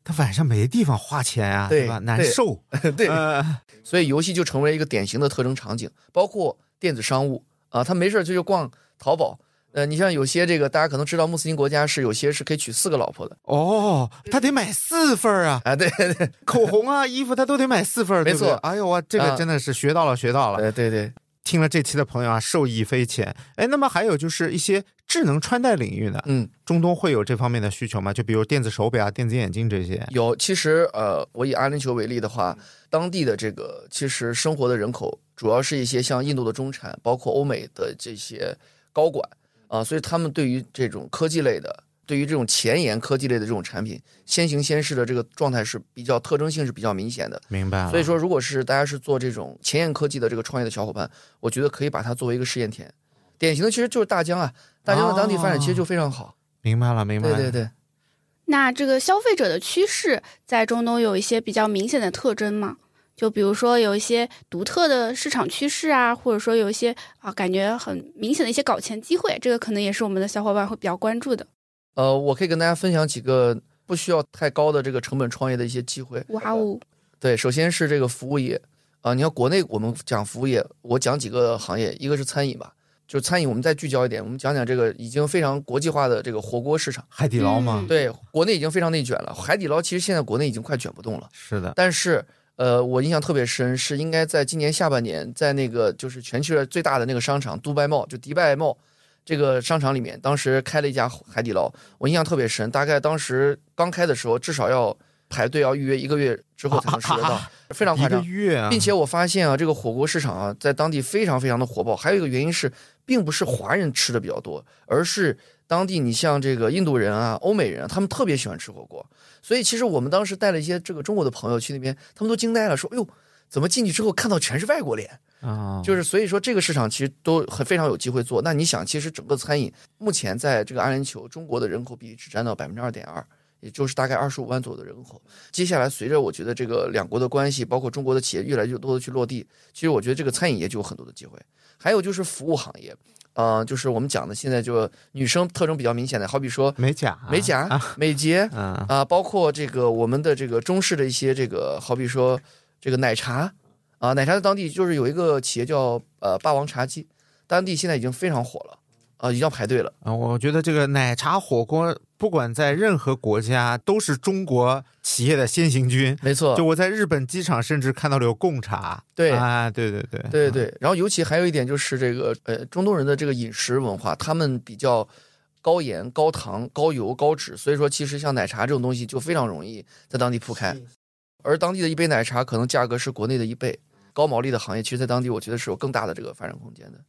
Speaker 2: 他晚上没地方花钱啊，
Speaker 1: 对
Speaker 2: 吧？难受，
Speaker 1: 对，
Speaker 2: 呃，
Speaker 1: 所以游戏就成为一个典型的特征场景，包括电子商务啊，他没事儿就去逛淘宝。呃，你像有些这个大家可能知道，穆斯林国家是有些是可以娶四个老婆的
Speaker 2: 哦，他得买四份儿啊，
Speaker 1: 啊，对对对，
Speaker 2: 口红啊、衣服他都得买四份儿，对对
Speaker 1: 没错
Speaker 2: 哎呦，我这个
Speaker 1: 啊
Speaker 2: 真的是学到了，学到了。
Speaker 1: 对对对，
Speaker 2: 听了这期的朋友啊，受益匪浅。哎，那么还有就是一些智能穿戴领域呢，
Speaker 1: 嗯，
Speaker 2: 中东会有这方面的需求吗？就比如电子手表啊、电子眼镜这些。
Speaker 1: 有。其实呃，我以阿联酋为例的话，当地的这个其实生活的人口主要是一些像印度的中产，包括欧美的这些高管啊、所以他们对于这种科技类的。对于这种前沿科技类的这种产品，先行先试的这个状态是比较特征性是比较明显的。
Speaker 2: 明白了。
Speaker 1: 所以说，如果是大家是做这种前沿科技的这个创业的小伙伴，我觉得可以把它作为一个试验田。典型的其实就是大疆啊，大疆的当地发展其实就非常好。
Speaker 2: 明白了，明白了。
Speaker 1: 对对对，
Speaker 3: 那这个消费者的趋势在中东有一些比较明显的特征吗？就比如说有一些独特的市场趋势啊，或者说有一些啊感觉很明显的一些搞钱机会，这个可能也是我们的小伙伴会比较关注的。
Speaker 1: 呃，我可以跟大家分享几个不需要太高的这个成本创业的一些机会。
Speaker 3: 哇哦，
Speaker 1: 对，首先是这个服务业啊、你看国内我们讲服务业，我讲几个行业，一个是餐饮吧，就是餐饮我们再聚焦一点，我们讲讲这个已经非常国际化的这个火锅市场。
Speaker 2: 海底捞嘛，
Speaker 3: 嗯
Speaker 1: 对，国内已经非常内卷了，海底捞其实现在国内已经快卷不动了。
Speaker 2: 是的，
Speaker 1: 但是，呃，我印象特别深，是应该在今年下半年，在那个就是全球最大的那个商场杜拜 Mall，就迪拜 Mall 这个商场里面，当时开了一家海底捞，我印象特别深。大概当时刚开的时候，至少要排队要预约一个月之后才能吃得到，非常
Speaker 2: 一个
Speaker 1: 夸张。
Speaker 2: 月啊，
Speaker 1: 并且我发现啊，这个火锅市场啊，在当地非常非常的火爆。还有一个原因是，并不是华人吃的比较多，而是当地你像这个印度人啊、欧美人啊，他们特别喜欢吃火锅。所以其实我们当时带了一些这个中国的朋友去那边，他们都惊呆了，说：“哎呦，怎么进去之后看到全是外国脸？”
Speaker 2: 啊，
Speaker 1: 就是所以说这个市场其实都很非常有机会做。那你想，其实整个餐饮目前在这个阿联酋，中国的人口比例只占到百分之二点二。也就是大概二十五万左右的人口。接下来，随着我觉得这个两国的关系，包括中国的企业越来越多的去落地，其实我觉得这个餐饮业就有很多的机会。还有就是服务行业，呃，就是我们讲的现在就女生特征比较明显的，好比说
Speaker 2: 美甲，
Speaker 1: 美甲、美睫
Speaker 2: 嗯，
Speaker 1: 啊、包括这个我们的这个中式的一些这个，好比说这个奶茶啊，奶茶在当地就是有一个企业叫呃霸王茶姬，当地现在已经非常火了啊、已经要排队了。
Speaker 2: 啊，我觉得这个奶茶火锅，不管在任何国家，都是中国企业的先行军。
Speaker 1: 没错，
Speaker 2: 就我在日本机场，甚至看到了有贡茶。
Speaker 1: 对
Speaker 2: 啊，对对对，
Speaker 1: 对对对，然后尤其还有一点就是这个呃，中东人的这个饮食文化，他们比较高盐、高糖、高油、高脂，所以说其实像奶茶这种东西就非常容易在当地铺开，而当地的一杯奶茶可能价格是国内的一倍，高毛利的行业，其实在当地我觉得是有更大的这个发展空间的。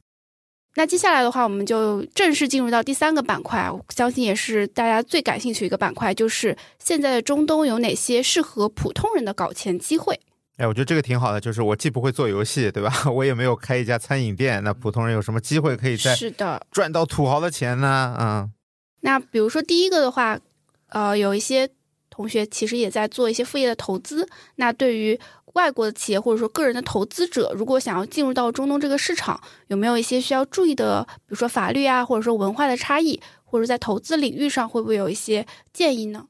Speaker 3: 那接下来的话，我们就正式进入到第三个板块啊，我相信也是大家最感兴趣的一个板块，就是现在的中东有哪些适合普通人的搞钱机会？
Speaker 2: 哎，我觉得这个挺好的，就是我既不会做游戏，对吧？我也没有开一家餐饮店，那普通人有什么机会可以在
Speaker 3: 是的，
Speaker 2: 赚到土豪的钱呢？嗯，
Speaker 3: 那比如说第一个的话，呃，有一些同学其实也在做一些副业的投资。那对于外国的企业或者说个人的投资者，如果想要进入到中东这个市场，有没有一些需要注意的，比如说法律啊，或者说文化的差异，或者在投资领域上会不会有一些建议呢？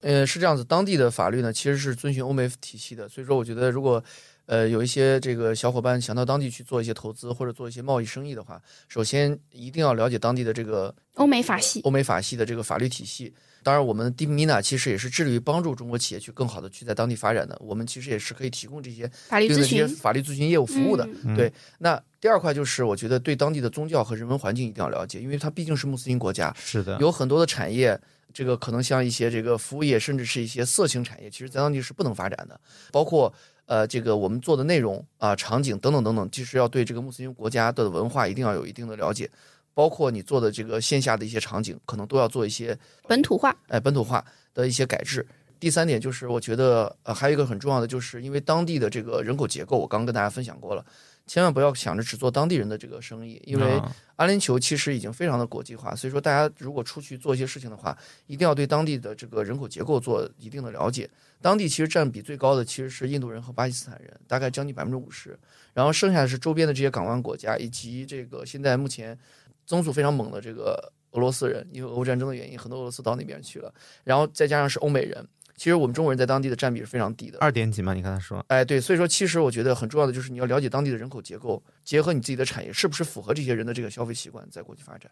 Speaker 1: 呃，是这样子，当地的法律呢其实是遵循欧美体系的，所以说我觉得如果呃有一些这个小伙伴想到当地去做一些投资或者做一些贸易生意的话，首先一定要了解当地的这个
Speaker 3: 欧美法系
Speaker 1: 欧美法系的这个法律体系。当然，我们 d m i n a 其实也是致力于帮助中国企业去更好的去在当地发展的。我们其实也是可以提供这些
Speaker 3: 法律咨
Speaker 1: 对应的这些
Speaker 3: 询
Speaker 1: 法律咨询业务服务的。
Speaker 3: 嗯
Speaker 1: 对，那第二块就是我觉得对当地的宗教和人文环境一定要了解，因为它毕竟是穆斯林国家，
Speaker 2: 是的，
Speaker 1: 有很多的产业，这个可能像一些这个服务业，甚至是一些色情产业，其实在当地是不能发展的。包括呃，这个我们做的内容啊、场景等等等等，就是要对这个穆斯林国家的文化一定要有一定的了解。包括你做的这个线下的一些场景，可能都要做一些
Speaker 3: 本土化，
Speaker 1: 哎本土化的一些改制。第三点就是，我觉得呃还有一个很重要的，就是因为当地的这个人口结构，我刚刚跟大家分享过了，千万不要想着只做当地人的这个生意，因为
Speaker 2: 嗯
Speaker 1: 阿联酋其实已经非常的国际化，所以说大家如果出去做一些事情的话，一定要对当地的这个人口结构做一定的了解。当地其实占比最高的其实是印度人和巴基斯坦人，大概将近百分之五十，然后剩下的是周边的这些港湾国家，以及这个现在目前增速非常猛的这个俄罗斯人，因为俄乌战争的原因，很多俄罗斯到那边去了，然后再加上是欧美人，其实我们中国人在当地的占比是非常低的。
Speaker 2: 二点几嘛？你刚才说，
Speaker 1: 哎，对，所以说其实我觉得很重要的就是你要了解当地的人口结构，结合你自己的产业是不是符合这些人的这个消费习惯，在国际发展。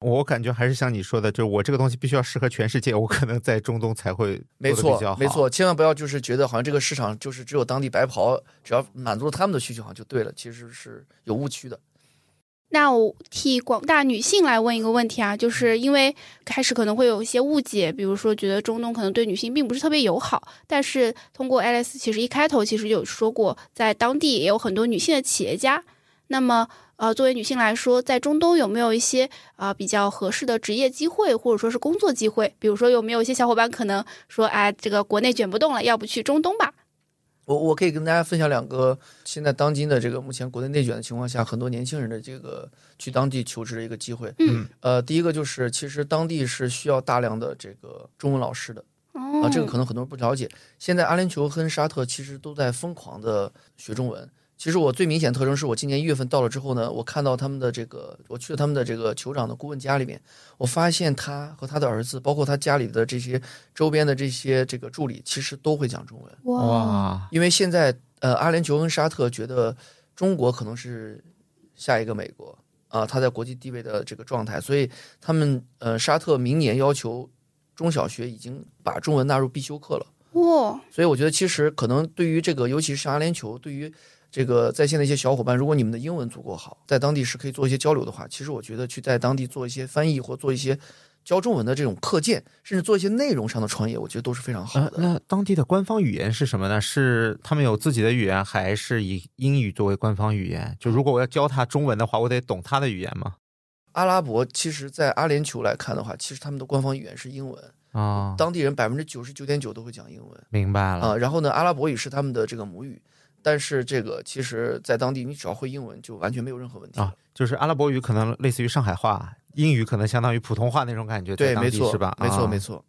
Speaker 2: 我感觉还是像你说的，就是我这个东西必须要适合全世界，我可能在中东才会
Speaker 1: 没错
Speaker 2: 做得比较，好。
Speaker 1: 没错，千万不要就是觉得好像这个市场就是只有当地白袍，只要满足了他们的需求，好像就对了，其实是有误区的。
Speaker 3: 那我替广大女性来问一个问题啊，就是因为开始可能会有一些误解，比如说觉得中东可能对女性并不是特别友好，但是通过 Alice 其实一开头其实有说过，在当地也有很多女性的企业家。那么呃，作为女性来说，在中东有没有一些啊、比较合适的职业机会，或者说是工作机会？比如说有没有一些小伙伴可能说，哎，这个国内卷不动了，要不去中东吧？
Speaker 1: 我我可以跟大家分享两个现在当今的这个目前国内内卷的情况下，很多年轻人的这个去当地求职的一个机会。
Speaker 3: 嗯，
Speaker 1: 呃，第一个就是其实当地是需要大量的这个中文老师的
Speaker 3: 哦
Speaker 1: 啊，这个可能很多人不了解。现在阿联酋跟沙特其实都在疯狂的学中文。其实我最明显特征是我今年一月份到了之后呢，我看到他们的这个，我去了他们的这个酋长的顾问家里面，我发现他和他的儿子，包括他家里的这些周边的这些这个助理，其实都会讲中文。
Speaker 3: 哇，
Speaker 1: 因为现在呃，阿联酋跟沙特觉得中国可能是下一个美国啊，他在国际地位的这个状态，所以他们呃，沙特明年要求中小学已经把中文纳入必修课了。
Speaker 3: 哇，
Speaker 1: 所以我觉得其实可能对于这个，尤其是阿联酋，对于这个在线的一些小伙伴，如果你们的英文足够好，在当地是可以做一些交流的话，其实我觉得去在当地做一些翻译或做一些教中文的这种课件，甚至做一些内容上的创业，我觉得都是非常好
Speaker 2: 呃
Speaker 1: 的。
Speaker 2: 那当地的官方语言是什么呢？是他们有自己的语言，还是以英语作为官方语言？就如果我要教他中文的话，我得懂他的语言吗？
Speaker 1: 阿拉伯其实，在阿联酋来看的话，其实他们的官方语言是英文，
Speaker 2: 啊、
Speaker 1: 当地人百分之九十九点九都会讲英文
Speaker 2: 明白了
Speaker 1: 啊、
Speaker 2: 了。
Speaker 1: 然后呢，阿拉伯语是他们的这个母语，但是这个其实，在当地你只要会英文，就完全没有任何问题。
Speaker 2: 啊，就是阿拉伯语可能类似于上海话，英语可能相当于普通话那种感觉，
Speaker 1: 对，没错，
Speaker 2: 是吧？
Speaker 1: 没错，
Speaker 2: 啊
Speaker 1: 没错。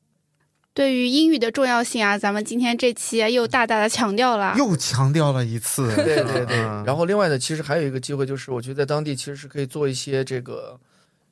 Speaker 3: 对于英语的重要性啊，咱们今天这期啊又大大的强调了。
Speaker 2: 又强调了一次。
Speaker 1: 对对对。
Speaker 2: 嗯
Speaker 1: 然后另外呢，其实还有一个机会，就是我觉得在当地其实是可以做一些这个，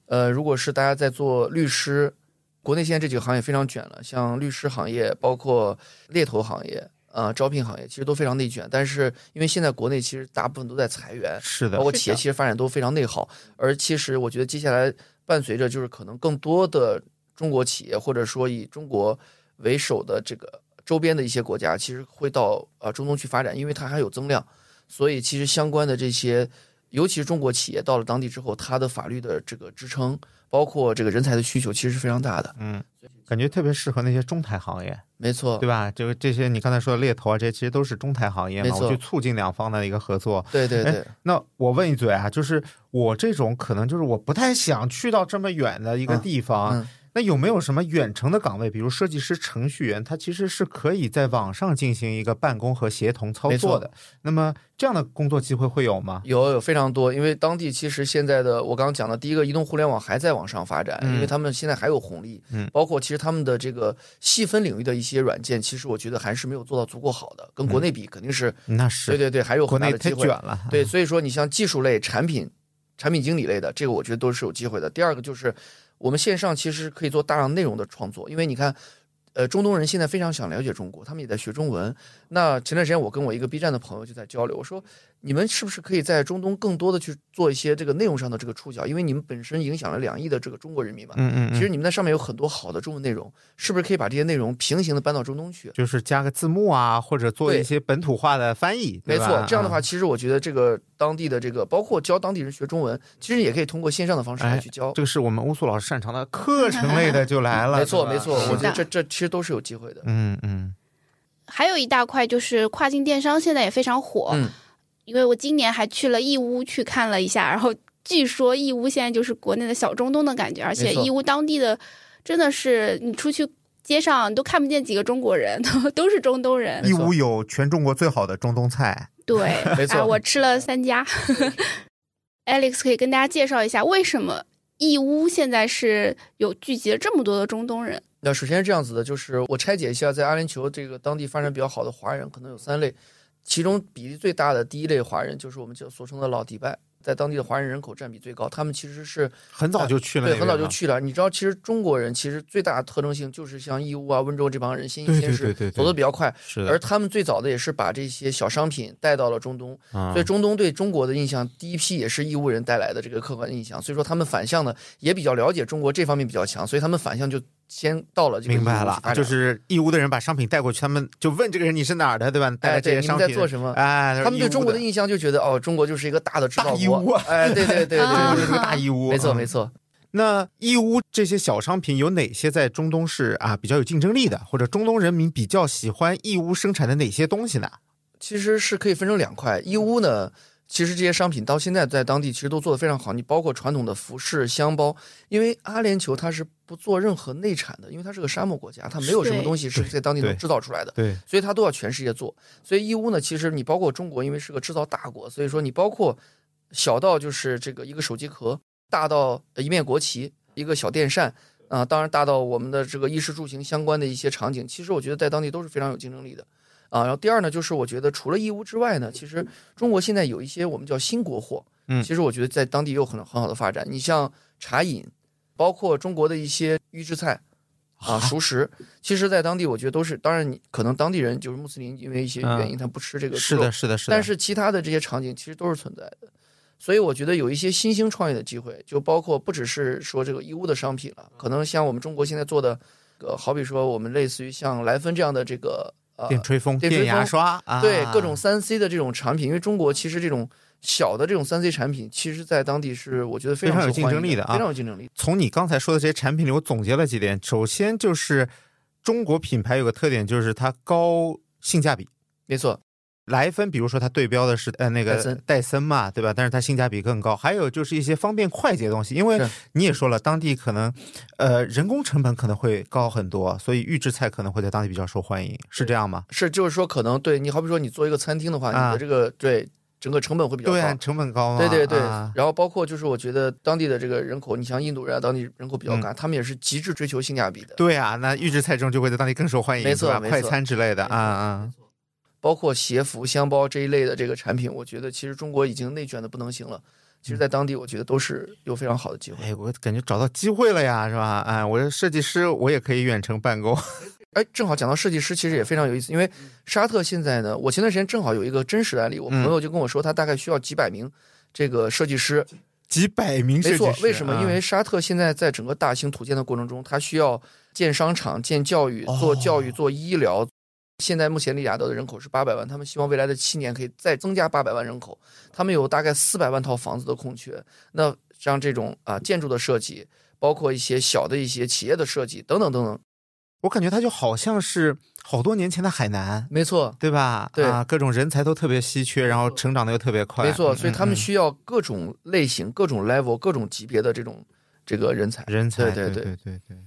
Speaker 1: 呃，如果是大家在做律师，国内现在这几个行业非常卷了，像律师行业，包括猎头行业。啊、招聘行业其实都非常内卷，但是因为现在国内其实大部分都在裁员，
Speaker 2: 是的
Speaker 1: 包，括企业其实发展都非常内耗，而其实我觉得接下来伴随着就是可能更多的中国企业或者说以中国为首的这个周边的一些国家，其实会到呃中东去发展，因为它还有增量，所以其实相关的这些尤其是中国企业到了当地之后，它的法律的这个支撑，包括这个人才的需求，其实是非常大的。
Speaker 2: 嗯，感觉特别适合那些中台行业，
Speaker 1: 没错，
Speaker 2: 对吧？就这些你刚才说的猎头啊，这些其实都是中台行业嘛，我去促进两方的一个合作。哎
Speaker 1: 对对对，
Speaker 2: 那我问一嘴啊，就是我这种可能就是我不太想去到这么远的一个
Speaker 1: 嗯
Speaker 2: 地方，
Speaker 1: 嗯
Speaker 2: 那有没有什么远程的岗位，比如设计师、程序员，他其实是可以在网上进行一个办公和协同操作的？那么这样的工作机会会有吗？
Speaker 1: 有有非常多，因为当地其实现在的我刚刚讲的第一个移动互联网还在往上发展，
Speaker 2: 嗯
Speaker 1: 因为他们现在还有红利，
Speaker 2: 嗯
Speaker 1: 包括其实他们的这个细分领域的一些软件，其实我觉得还是没有做到足够好的，跟国内比肯定是，
Speaker 2: 那是
Speaker 1: 对对对，还有
Speaker 2: 国内太
Speaker 1: 很大的机会
Speaker 2: 卷。了。
Speaker 1: 对，所以说你像技术类、产品、产品经理类的，这个我觉得都是有机会的。第二个就是我们线上其实可以做大量内容的创作，因为你看。呃，中东人现在非常想了解中国，他们也在学中文。那前段时间我跟我一个 B 站的朋友就在交流，我说你们是不是可以在中东更多的去做一些这个内容上的这个触角？因为你们本身影响了两亿的这个中国人民嘛。
Speaker 2: 嗯嗯嗯，
Speaker 1: 其实你们在上面有很多好的中文内容，是不是可以把这些内容平行的搬到中东去？
Speaker 2: 就是加个字幕啊，或者做一些本土化的翻译，
Speaker 1: 没错，这样的话，
Speaker 2: 啊
Speaker 1: 其实我觉得这个当地的这个，包括教当地人学中文，其实也可以通过线上的方式来
Speaker 2: 哎
Speaker 1: 去教。
Speaker 2: 这个是我们乌苏老师擅长的课程类的就来了，
Speaker 1: 没错，没错，
Speaker 2: 嗯
Speaker 1: 我觉得这这其实都是有机会的。
Speaker 2: 嗯嗯
Speaker 3: 还有一大块就是跨境电商，现在也非常火。
Speaker 1: 嗯
Speaker 3: 因为我今年还去了义乌去看了一下，然后据说义乌现在就是国内的小中东的感觉，而且义乌当地的真的是你出去街上你都看不见几个中国人，都 都是中东人。
Speaker 2: 义乌有全中国最好的中东菜，
Speaker 3: 对，
Speaker 1: 没错
Speaker 3: 啊，我吃了三家。Alex 可以跟大家介绍一下，为什么义乌现在是有聚集了这么多的中东人？
Speaker 1: 那首先是这样子的，就是我拆解一下，在阿联酋这个当地发展比较好的华人，可能有三类，其中比例最大的第一类华人就是我们叫俗称的老迪拜，在当地的华人人口占比最高，他们其实是
Speaker 2: 很早就去了，
Speaker 1: 对很早就。去了。你知道，其实中国人其实最大的特征性就是像义乌啊、温州这帮人先
Speaker 2: 对
Speaker 1: 行先试，
Speaker 2: 对对对对
Speaker 1: 走得比较快，
Speaker 2: 是
Speaker 1: 而他们最早的也是把这些小商品带到了中东，
Speaker 2: 啊
Speaker 1: 所以中东对中国的印象，第一批也是义乌人带来的这个客观印象，所以说他们反向的也比较了解中国这方面比较强，所以他们反向就先到了这个
Speaker 2: 明白了
Speaker 1: 去发，展
Speaker 2: 就是义乌的人把商品带过去，他们就问这个人你是哪儿的，对吧？带
Speaker 1: 哎，
Speaker 2: 来这
Speaker 1: 对，你们
Speaker 2: 些商品，
Speaker 1: 在做什么？
Speaker 2: 哎，
Speaker 1: 他们对中国的印象就觉得哦，中国就是一个大的制造
Speaker 2: 大义乌
Speaker 1: 国，哎，对对对对
Speaker 2: 就是个大义乌，
Speaker 1: 没错
Speaker 2: 嗯
Speaker 1: 没错。
Speaker 2: 那义乌这些小商品有哪些在中东是啊比较有竞争力的，或者中东人民比较喜欢义乌生产的哪些东西呢？
Speaker 1: 其实是可以分成两块。义乌呢，其实这些商品到现在在当地其实都做得非常好。你包括传统的服饰、箱包，因为阿联酋它是不做任何内产的，因为它是个沙漠国家，它没有什么东西是在当地能制造出来的。
Speaker 2: 对，
Speaker 1: 所以它都要全世界做。所以义乌呢，其实你包括中国，因为是个制造大国，所以说你包括小到就是这个一个手机壳，大到一面国旗，一个小电扇。啊、当然大到我们的这个衣食住行相关的一些场景，其实我觉得在当地都是非常有竞争力的，啊，然后第二呢，就是我觉得除了义乌之外呢，其实中国现在有一些我们叫新国货，
Speaker 2: 嗯
Speaker 1: 其实我觉得在当地也有很很好的发展。你像茶饮，包括中国的一些预制菜，啊，熟食，其实，在当地我觉得都是，当然你可能当地人就是穆斯林，因为一些原因，他不吃这个
Speaker 2: 是的，是的，是的。
Speaker 1: 但是其他的这些场景其实都是存在的。所以我觉得有一些新兴创业的机会，就包括不只是说这个义乌的商品了，可能像我们中国现在做的，呃，好比说我们类似于像莱芬这样的这个呃，
Speaker 2: 电吹风、
Speaker 1: 电吹风
Speaker 2: 牙刷，啊、
Speaker 1: 对各种三 C 的这种产品，因为中国其实这种小的这种三 C 产品，其实在当地是我觉得非
Speaker 2: 非常有竞争力的啊
Speaker 1: 非常有竞争力。
Speaker 2: 从你刚才说的这些产品里，我总结了几点。首先就是中国品牌有个特点，就是它高性价比。
Speaker 1: 没错，
Speaker 2: 莱芬，比如说它对标的是呃那个
Speaker 1: 戴森
Speaker 2: 嘛，对吧？但是它性价比更高。还有就是一些方便快捷的东西，因为你也说了，当地可能呃人工成本可能会高很多，所以预制菜可能会在当地比较受欢迎，是这样吗？
Speaker 1: 是就是说可能对你好比说你做一个餐厅的话，
Speaker 2: 啊
Speaker 1: 你的这个对整个成本会比较高。
Speaker 2: 对啊，成本高嘛。
Speaker 1: 对对对，
Speaker 2: 啊
Speaker 1: 然后包括就是我觉得当地的这个人口，你像印度人啊，当地人口比较高，他们也是极致追求性价比的。
Speaker 2: 嗯对啊，那预制菜这种就会在当地更受欢迎，
Speaker 1: 没错没错
Speaker 2: 快餐之类的啊啊。
Speaker 1: 包括鞋服、箱包这一类的这个产品，我觉得其实中国已经内卷的不能行了。其实，在当地我觉得都是有非常好的机会。
Speaker 2: 哎，我感觉找到机会了呀，是吧？哎，我是设计师，我也可以远程办公。
Speaker 1: 哎，正好讲到设计师，其实也非常有意思，因为沙特现在呢，我前段时间正好有一个真实的案例，我朋友就跟我说，他大概需要几百名这个设计师。
Speaker 2: 几百名设计师，，
Speaker 1: 没错为什么？
Speaker 2: 啊
Speaker 1: 因为沙特现在在整个大型土建的过程中，它需要建商场、建教育、做教育、做医疗、现在目前利雅得的人口是八百万，他们希望未来的七年可以再增加八百万人口。他们有大概四百万套房子的空缺。那像这种啊建筑的设计，包括一些小的一些企业的设计等等等等，
Speaker 2: 我感觉它就好像是好多年前的海南，
Speaker 1: 没错，
Speaker 2: 对吧？
Speaker 1: 对
Speaker 2: 啊，各种人才都特别稀缺，然后成长的又特别快。
Speaker 1: 没错。
Speaker 2: 嗯
Speaker 1: 所以他们
Speaker 2: 嗯
Speaker 1: 需要各种类型、各种 level、各种级别的这种这个人才。
Speaker 2: 人才，
Speaker 1: 对对
Speaker 2: 对对对对。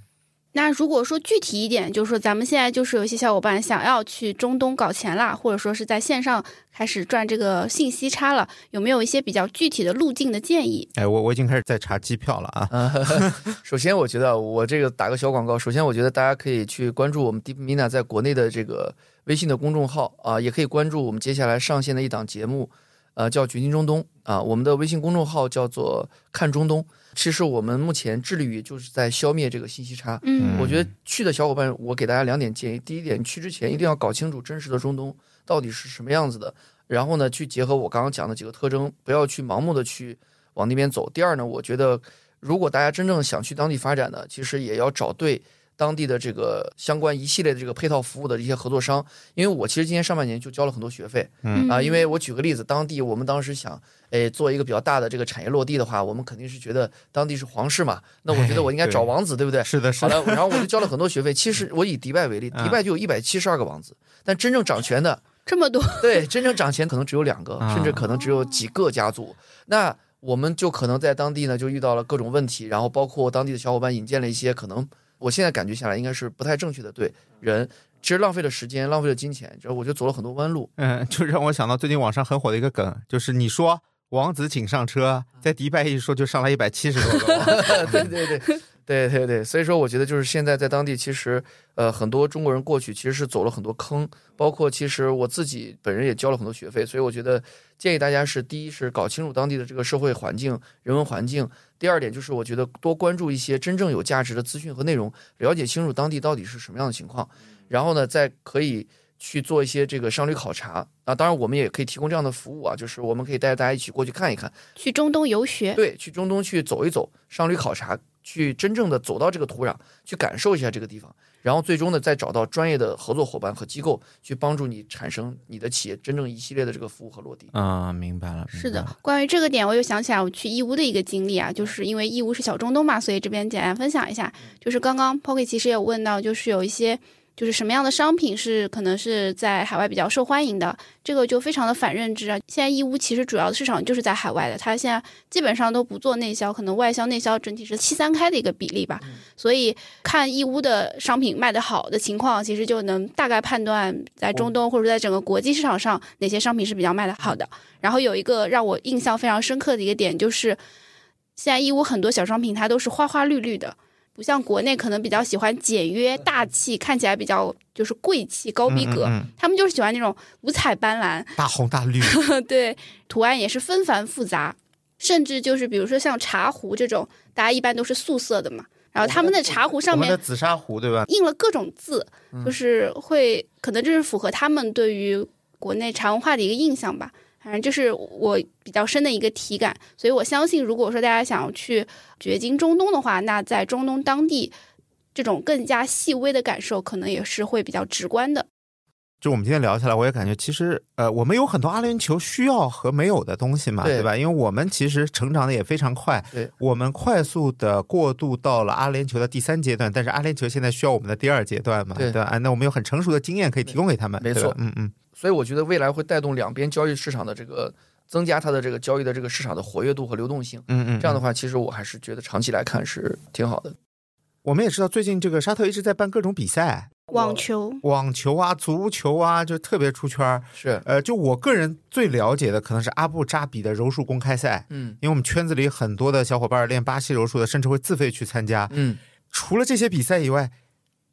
Speaker 3: 那如果说具体一点，就是说咱们现在就是有一些小伙伴想要去中东搞钱啦，或者说是在线上开始赚这个信息差了，有没有一些比较具体的路径的建议？
Speaker 2: 哎，我我已经开始在查机票了啊。
Speaker 1: 啊，首先我觉得我这个打个小广告，首先我觉得大家可以去关注我们 Deep Mina 在国内的这个微信的公众号啊，也可以关注我们接下来上线的一档节目，呃，叫《掘金中东》啊，我们的微信公众号叫做“看中东”。其实我们目前致力于就是在消灭这个信息差。
Speaker 3: 嗯
Speaker 1: 我觉得去的小伙伴，我给大家两点建议。第一点，去之前一定要搞清楚真实的中东到底是什么样子的，然后呢，去结合我刚刚讲的几个特征，不要去盲目的去往那边走。第二呢，我觉得如果大家真正想去当地发展呢，其实也要找对当地的这个相关一系列的这个配套服务的一些合作商。因为我其实今年上半年就交了很多学费
Speaker 2: 嗯
Speaker 1: 啊，因为我举个例子，当地我们当时想，诶，做一个比较大的这个产业落地的话，我们肯定是觉得当地是皇室嘛，那我觉得我应该找王子，对不对？
Speaker 2: 是的，是
Speaker 1: 好
Speaker 2: 的。
Speaker 1: 然后我就交了很多学费。其实我以迪拜为例，
Speaker 2: 嗯
Speaker 1: 迪拜就有一百七十二个王子，但真正掌权的，
Speaker 3: 这么多，
Speaker 1: 对，真正掌权可能只有两个，
Speaker 2: 啊
Speaker 1: 甚至可能只有几个家族。那我们就可能在当地呢，就遇到了各种问题，然后包括当地的小伙伴引荐了一些可能我现在感觉下来应该是不太正确的对人，其实浪费了时间，浪费了金钱，就是我就走了很多弯路。
Speaker 2: 嗯，就让我想到最近网上很火的一个梗，就是你说王子请上车，在迪拜一说就上来一百七十多个。
Speaker 1: 对对对对对对，所以说我觉得就是现在在当地，其实呃很多中国人过去其实是走了很多坑，包括其实我自己本人也交了很多学费，所以我觉得建议大家是第一是搞清楚当地的这个社会环境、人文环境，第二点就是我觉得多关注一些真正有价值的资讯和内容，了解清楚当地到底是什么样的情况，然后呢再可以。去做一些这个商旅考察啊，当然我们也可以提供这样的服务啊，就是我们可以带着大家一起过去看一看，
Speaker 3: 去中东游学，
Speaker 1: 对，去中东去走一走，商旅考察，去真正的走到这个土壤，去感受一下这个地方，然后最终呢，再找到专业的合作伙伴和机构，去帮助你产生你的企业真正一系列的这个服务和落地。
Speaker 2: 嗯，明白了。明
Speaker 3: 是的，，关于这个点，我又想起来我去义乌的一个经历啊，就是因为义乌是小中东嘛，所以这边简单分享一下。就是刚刚 Pocky 其实也有问到，就是有一些就是什么样的商品是可能是在海外比较受欢迎的，这个就非常的反认知啊。现在义乌其实主要的市场就是在海外的，它现在基本上都不做内销，可能外销内销整体是七三开的一个比例吧。所以看义乌的商品卖得好的情况，其实就能大概判断在中东或者在整个国际市场上哪些商品是比较卖得好的。然后有一个让我印象非常深刻的一个点，就是现在义乌很多小商品它都是花花绿绿的，不像国内可能比较喜欢简约大气，看起来比较就是贵气高逼格。
Speaker 2: 嗯嗯嗯
Speaker 3: 他们就是喜欢那种五彩斑斓，
Speaker 2: 大红大绿，
Speaker 3: 对，图案也是纷繁复杂，甚至就是比如说像茶壶这种，大家一般都是素色的嘛，然后他们的茶壶上面
Speaker 2: 的紫砂壶对吧？
Speaker 3: 印了各种字，
Speaker 1: 嗯
Speaker 3: 就是会可能这是符合他们对于国内茶文化的一个印象吧。反正这是我比较深的一个体感，所以我相信，如果说大家想要去掘金中东的话，那在中东当地，这种更加细微的感受，可能也是会比较直观的。
Speaker 2: 就我们今天聊下来，我也感觉其实呃，我们有很多阿联酋需要和没有的东西嘛，
Speaker 1: 对
Speaker 2: 对吧？因为我们其实成长的也非常快，
Speaker 1: 对，
Speaker 2: 我们快速的过渡到了阿联酋的第三阶段，但是阿联酋现在需要我们的第二阶段嘛，
Speaker 1: 对
Speaker 2: 吧？啊，那我们有很成熟的经验可以提供给他们，
Speaker 1: 没错
Speaker 2: 嗯嗯，
Speaker 1: 所以我觉得未来会带动两边交易市场的这个增加它的这个交易的这个市场的活跃度和流动性。
Speaker 2: 嗯嗯，
Speaker 1: 这样的
Speaker 2: 话，
Speaker 1: 其实我还是觉得长期来看是挺好的。
Speaker 2: 我们也知道最近这个沙特一直在办各种比赛，
Speaker 3: 网球，
Speaker 2: 网球啊、足球啊，就特别出圈儿。
Speaker 1: 是，
Speaker 2: 呃，就我个人最了解的可能是阿布扎比的柔术公开赛，
Speaker 1: 嗯
Speaker 2: 因为我们圈子里很多的小伙伴练巴西柔术的，甚至会自费去参加。
Speaker 1: 嗯，
Speaker 2: 除了这些比赛以外，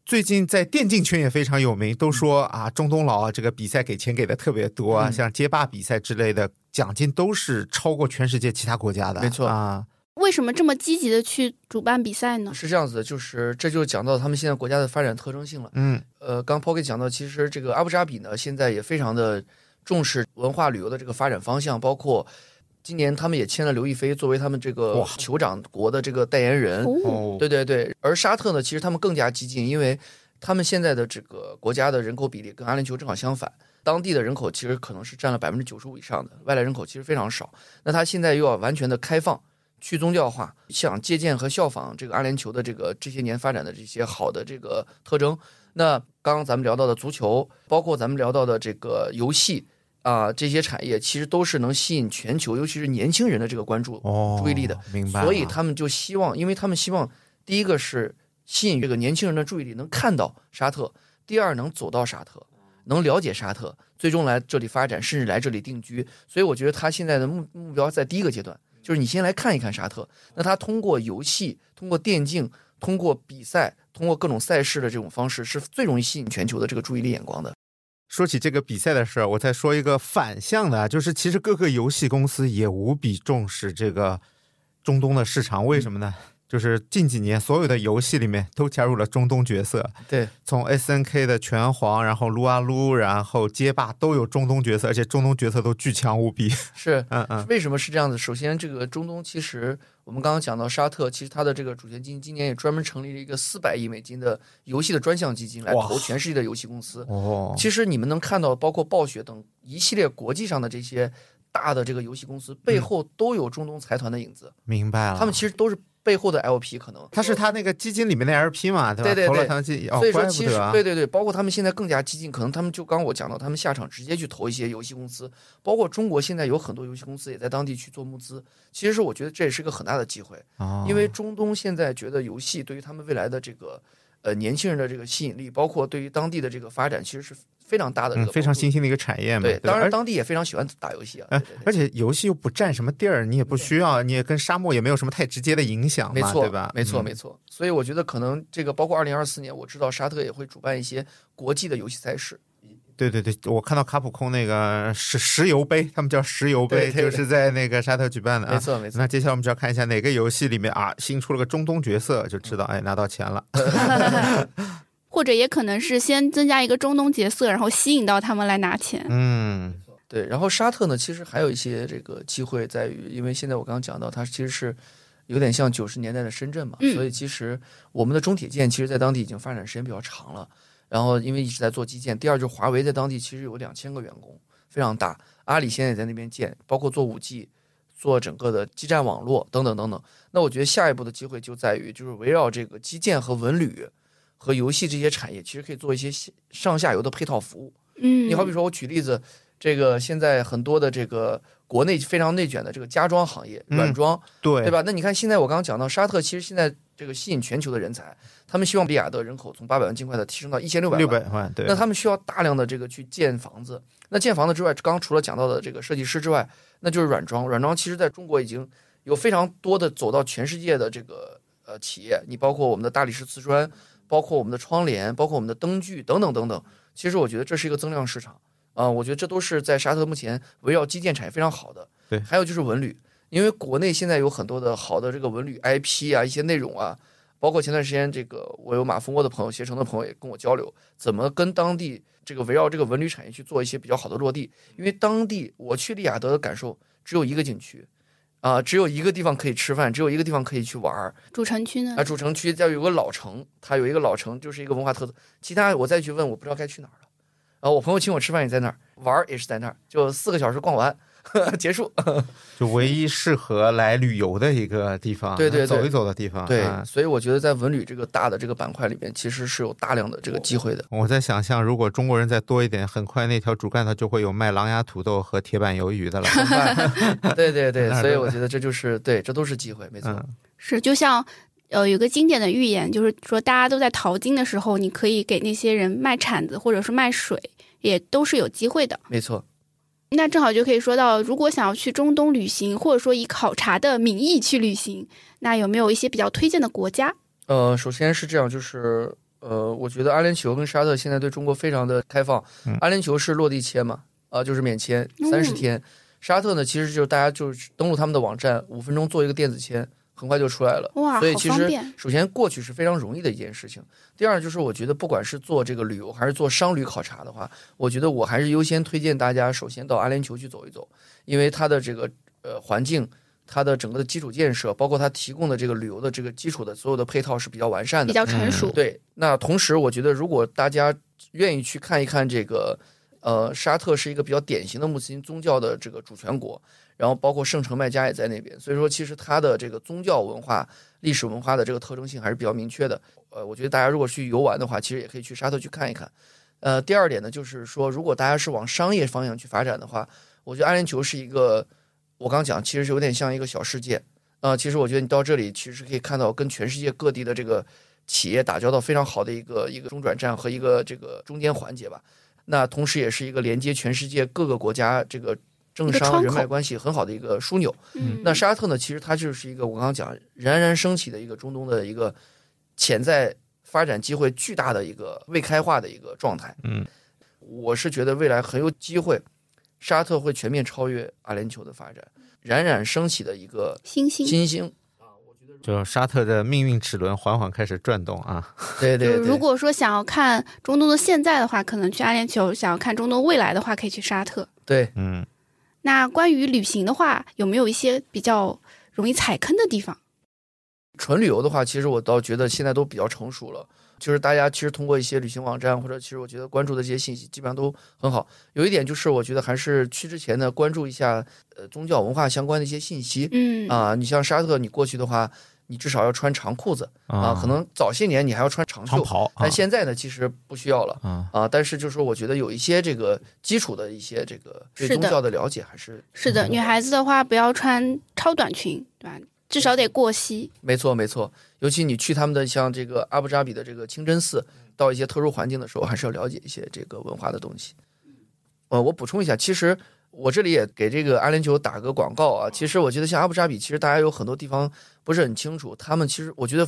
Speaker 2: 最近在电竞圈也非常有名，都说啊，中东佬啊，这个比赛给钱给的特别多啊，
Speaker 1: 嗯
Speaker 2: 像街霸比赛之类的，奖金都是超过全世界其他国家的。
Speaker 1: 没错
Speaker 2: 啊，
Speaker 3: 为什么这么积极的去主办比赛呢？
Speaker 1: 是这样子的，就是这就讲到他们现在国家的发展特征性了。
Speaker 2: 嗯
Speaker 1: 呃，刚 Pocket 讲到，其实这个阿布扎比呢，现在也非常的重视文化旅游的这个发展方向，包括今年他们也签了刘亦菲作为他们这个酋长国的这个代言人。
Speaker 3: 哦，
Speaker 2: 哦，
Speaker 1: 对对对，而沙特呢，其实他们更加激进，因为他们现在的这个国家的人口比例跟阿联酋正好相反，当地的人口其实可能是占了百分之九十五以上的，外来人口其实非常少。那他现在又要完全的开放、去宗教化，想借鉴和效仿这个阿联酋的这个这些年发展的这些好的这个特征。那刚刚咱们聊到的足球，包括咱们聊到的这个游戏啊、这些产业其实都是能吸引全球，尤其是年轻人的这个关注。
Speaker 2: 哦，
Speaker 1: 注意力的，
Speaker 2: 明白。
Speaker 1: 所以他们就希望，因为他们希望第一个是吸引这个年轻人的注意力，能看到沙特；第二能走到沙特，能了解沙特，最终来这里发展，甚至来这里定居。所以我觉得他现在的目目标在第一个阶段，就是你先来看一看沙特。那他通过游戏、通过电竞、通过比赛、通过各种赛事的这种方式，是最容易吸引全球的这个注意力眼光的。
Speaker 2: 说起这个比赛的事儿，我再说一个反向的啊，就是其实各个游戏公司也无比重视这个中东的市场，为什么呢？就是近几年所有的游戏里面都加入了中东角色，
Speaker 1: 对，
Speaker 2: 从 S N K 的拳皇，然后撸啊撸，然后街霸都有中东角色，而且中东角色都巨强无比。
Speaker 1: 是
Speaker 2: 嗯嗯，
Speaker 1: 为什么是这样子？首先，这个中东其实我们刚刚讲到沙特，其实它的这个主权基金今年也专门成立了一个四百亿美金的游戏的专项基金，来投全世界的游戏公司。
Speaker 2: 哦，
Speaker 1: 其实你们能看到，包括暴雪等一系列国际上的这些大的这个游戏公司背后都有中东财团的影子，
Speaker 2: 明白了。
Speaker 1: 他们其实都是背后的 LP，可能
Speaker 2: 他是他那个基金里面的 L P 嘛，对吧？
Speaker 1: 对对对
Speaker 2: 投了他们基，哦
Speaker 1: 所以，说，其实
Speaker 2: 啊。
Speaker 1: 对对对，包括他们现在更加激进，可能他们就刚我讲到，他们下场直接去投一些游戏公司，包括中国现在有很多游戏公司也在当地去做募资。其实是我觉得这也是个很大的机会，
Speaker 2: 哦
Speaker 1: 因为中东现在觉得游戏对于他们未来的这个呃年轻人的这个吸引力，包括对于当地的这个发展，其实是非常大的
Speaker 2: 非常新兴的一个产业嘛。
Speaker 1: 对，当然当地也非常喜欢打游戏啊。
Speaker 2: 哎
Speaker 1: 对对对
Speaker 2: 而且游戏又不占什么地儿，你也不需要，你也跟沙漠也没有什么太直接的影响嘛，
Speaker 1: 没错，
Speaker 2: 对吧？
Speaker 1: 没错，
Speaker 2: 嗯
Speaker 1: 没错。所以我觉得可能这个包括二零二四年，我知道沙特也会主办一些国际的游戏赛事。
Speaker 2: 对对对，我看到卡普空那个石石油杯，他们叫石油杯，
Speaker 1: 对对对
Speaker 2: 就是在那个沙特举办的啊。
Speaker 1: 没错，没错。
Speaker 2: 那接下来我们就要看一下哪个游戏里面啊新出了个中东角色，就知道哎拿到钱了。
Speaker 3: 或者也可能是先增加一个中东角色，然后吸引到他们来拿钱。
Speaker 2: 嗯，
Speaker 1: 对，然后沙特呢，其实还有一些这个机会在于，因为现在我刚刚讲到，它其实是有点像九十年代的深圳嘛，
Speaker 3: 嗯
Speaker 1: 所以其实我们的中铁建其实在当地已经发展时间比较长了。然后因为一直在做基建，第二就是华为在当地其实有两千个员工，非常大。阿里现在也在那边建，包括做五 G，做整个的基站网络等等等等。那我觉得下一步的机会就在于，就是围绕这个基建和文旅和游戏这些产业，其实可以做一些上下游的配套服务。
Speaker 3: 嗯，
Speaker 1: 你好比说，我举例子，这个现在很多的这个国内非常内卷的这个家装行业，
Speaker 2: 嗯
Speaker 1: 软装，
Speaker 2: 对
Speaker 1: 对？吧？那你看现在我刚刚讲到沙特，其实现在这个吸引全球的人才，他们希望利雅得人口从八百万尽快的提升到一千六百
Speaker 2: 六
Speaker 1: 万。
Speaker 2: 百万，对。
Speaker 1: 那他们需要大量的这个去建房子。那建房子之外，刚刚除了讲到的这个设计师之外，那就是软装。软装其实在中国已经有非常多的走到全世界的这个呃企业，你包括我们的大理石瓷砖，包括我们的窗帘，包括我们的灯具等等等等。其实我觉得这是一个增量市场啊、我觉得这都是在沙特目前围绕基建产业非常好的。
Speaker 2: 对
Speaker 1: 还有就是文旅，因为国内现在有很多的好的这个文旅 IP 啊，一些内容啊，包括前段时间这个我有马蜂窝的朋友、携程的朋友也跟我交流，怎么跟当地这个围绕这个文旅产业去做一些比较好的落地。因为当地我去利雅得的感受只有一个景区，啊、只有一个地方可以吃饭，只有一个地方可以去玩儿
Speaker 3: 主城区呢
Speaker 1: 啊。？主城区叫有个老城，它有一个老城就是一个文化特色，其他我再去问我不知道该去哪儿了。啊，我朋友请我吃饭也在那儿，玩儿也是在那儿，就四个小时逛完 结束。
Speaker 2: 就唯一适合来旅游的一个地方，
Speaker 1: 对对对
Speaker 2: 走一走的地方。
Speaker 1: 对，
Speaker 2: 啊
Speaker 1: 所以我觉得在文旅这个大的这个板块里面，其实是有大量的这个机会的。
Speaker 2: 我在想象，如果中国人再多一点，很快那条主干道就会有卖狼牙土豆和铁板鱿鱼的了。
Speaker 1: 对对对所以我觉得这就是对，这都是机会，没错。
Speaker 2: 嗯，
Speaker 3: 是，就像呃有个经典的寓言，就是说大家都在淘金的时候，你可以给那些人卖铲子或者是卖水，也都是有机会的。
Speaker 1: 没错。
Speaker 3: 那正好就可以说到，如果想要去中东旅行，或者说以考察的名义去旅行，那有没有一些比较推荐的国家？
Speaker 1: 呃，首先是这样，就是呃，我觉得阿联酋跟沙特现在对中国非常的开放。
Speaker 2: 嗯
Speaker 1: 阿联酋是落地签嘛，啊、就是免签
Speaker 3: 嗯
Speaker 1: 三十天。沙特呢，其实就是大家就是登录他们的网站，五分钟做一个电子签，很快就出来了。
Speaker 3: 哇，
Speaker 1: 所以其实。首先过去是非常容易的一件事情。第二就是我觉得不管是做这个旅游还是做商旅考察的话，我觉得我还是优先推荐大家首先到阿联酋去走一走，因为它的这个呃环境它的整个的基础建设，包括它提供的这个旅游的这个基础的所有的配套是比较完善的，
Speaker 3: 比较成熟。
Speaker 1: 对，那同时我觉得，如果大家愿意去看一看这个，呃，沙特是一个比较典型的穆斯林宗教的这个主权国，然后包括圣城麦加也在那边，所以说其实它的这个宗教文化、历史文化的这个特征性还是比较明确的。呃，我觉得大家如果去游玩的话，其实也可以去沙特去看一看。呃，第二点呢，就是说，如果大家是往商业方向去发展的话，我觉得阿联酋是一个，我刚讲，其实有点像一个小世界。呃，其实我觉得你到这里，其实可以看到跟全世界各地的这个企业打交道非常好的一个一个中转站和一个这个中间环节吧。那同时也是一个连接全世界各个国家这个政商人脉关系很好的一个枢纽。
Speaker 3: 嗯，
Speaker 1: 那沙特呢，其实它就是一个我刚刚讲冉冉升起的一个中东的一个潜在发展机会巨大的一个未开化的一个状态。
Speaker 2: 嗯，
Speaker 1: 我是觉得未来很有机会，沙特会全面超越阿联酋的发展，冉冉升起的一个
Speaker 3: 新兴
Speaker 1: 新兴。
Speaker 2: 就沙特的命运齿轮缓缓开始转动啊。
Speaker 1: 对对对，
Speaker 3: 如果说想要看中东的现在的话，可能去阿联酋；想要看中东未来的话，可以去沙特。
Speaker 1: 对
Speaker 2: 嗯，
Speaker 3: 那关于旅行的话，有没有一些比较容易踩坑的地方？
Speaker 1: 纯旅游的话，其实我倒觉得现在都比较成熟了。就是大家其实通过一些旅行网站，或者其实我觉得关注的这些信息，基本上都很好。有一点就是，我觉得还是去之前呢，关注一下呃宗教文化相关的一些信息
Speaker 3: 嗯，
Speaker 1: 啊。你像沙特，你过去的话，你至少要穿长裤子啊，可能早些年你还要穿长袖，
Speaker 2: 长袍啊
Speaker 1: 但现在呢，其实不需要了。
Speaker 2: 啊，
Speaker 1: 啊，但是就是说，我觉得有一些这个基础的一些这个对宗教的了解还是
Speaker 3: 是的，女孩子的话不要穿超短裙，对吧？至少得过膝。
Speaker 1: 没错，没错。尤其你去他们的像这个阿布扎比的这个清真寺，到一些特殊环境的时候，还是要了解一些这个文化的东西。呃，我补充一下，其实我这里也给这个阿联酋打个广告啊。其实我觉得像阿布扎比，其实大家有很多地方不是很清楚，他们其实我觉得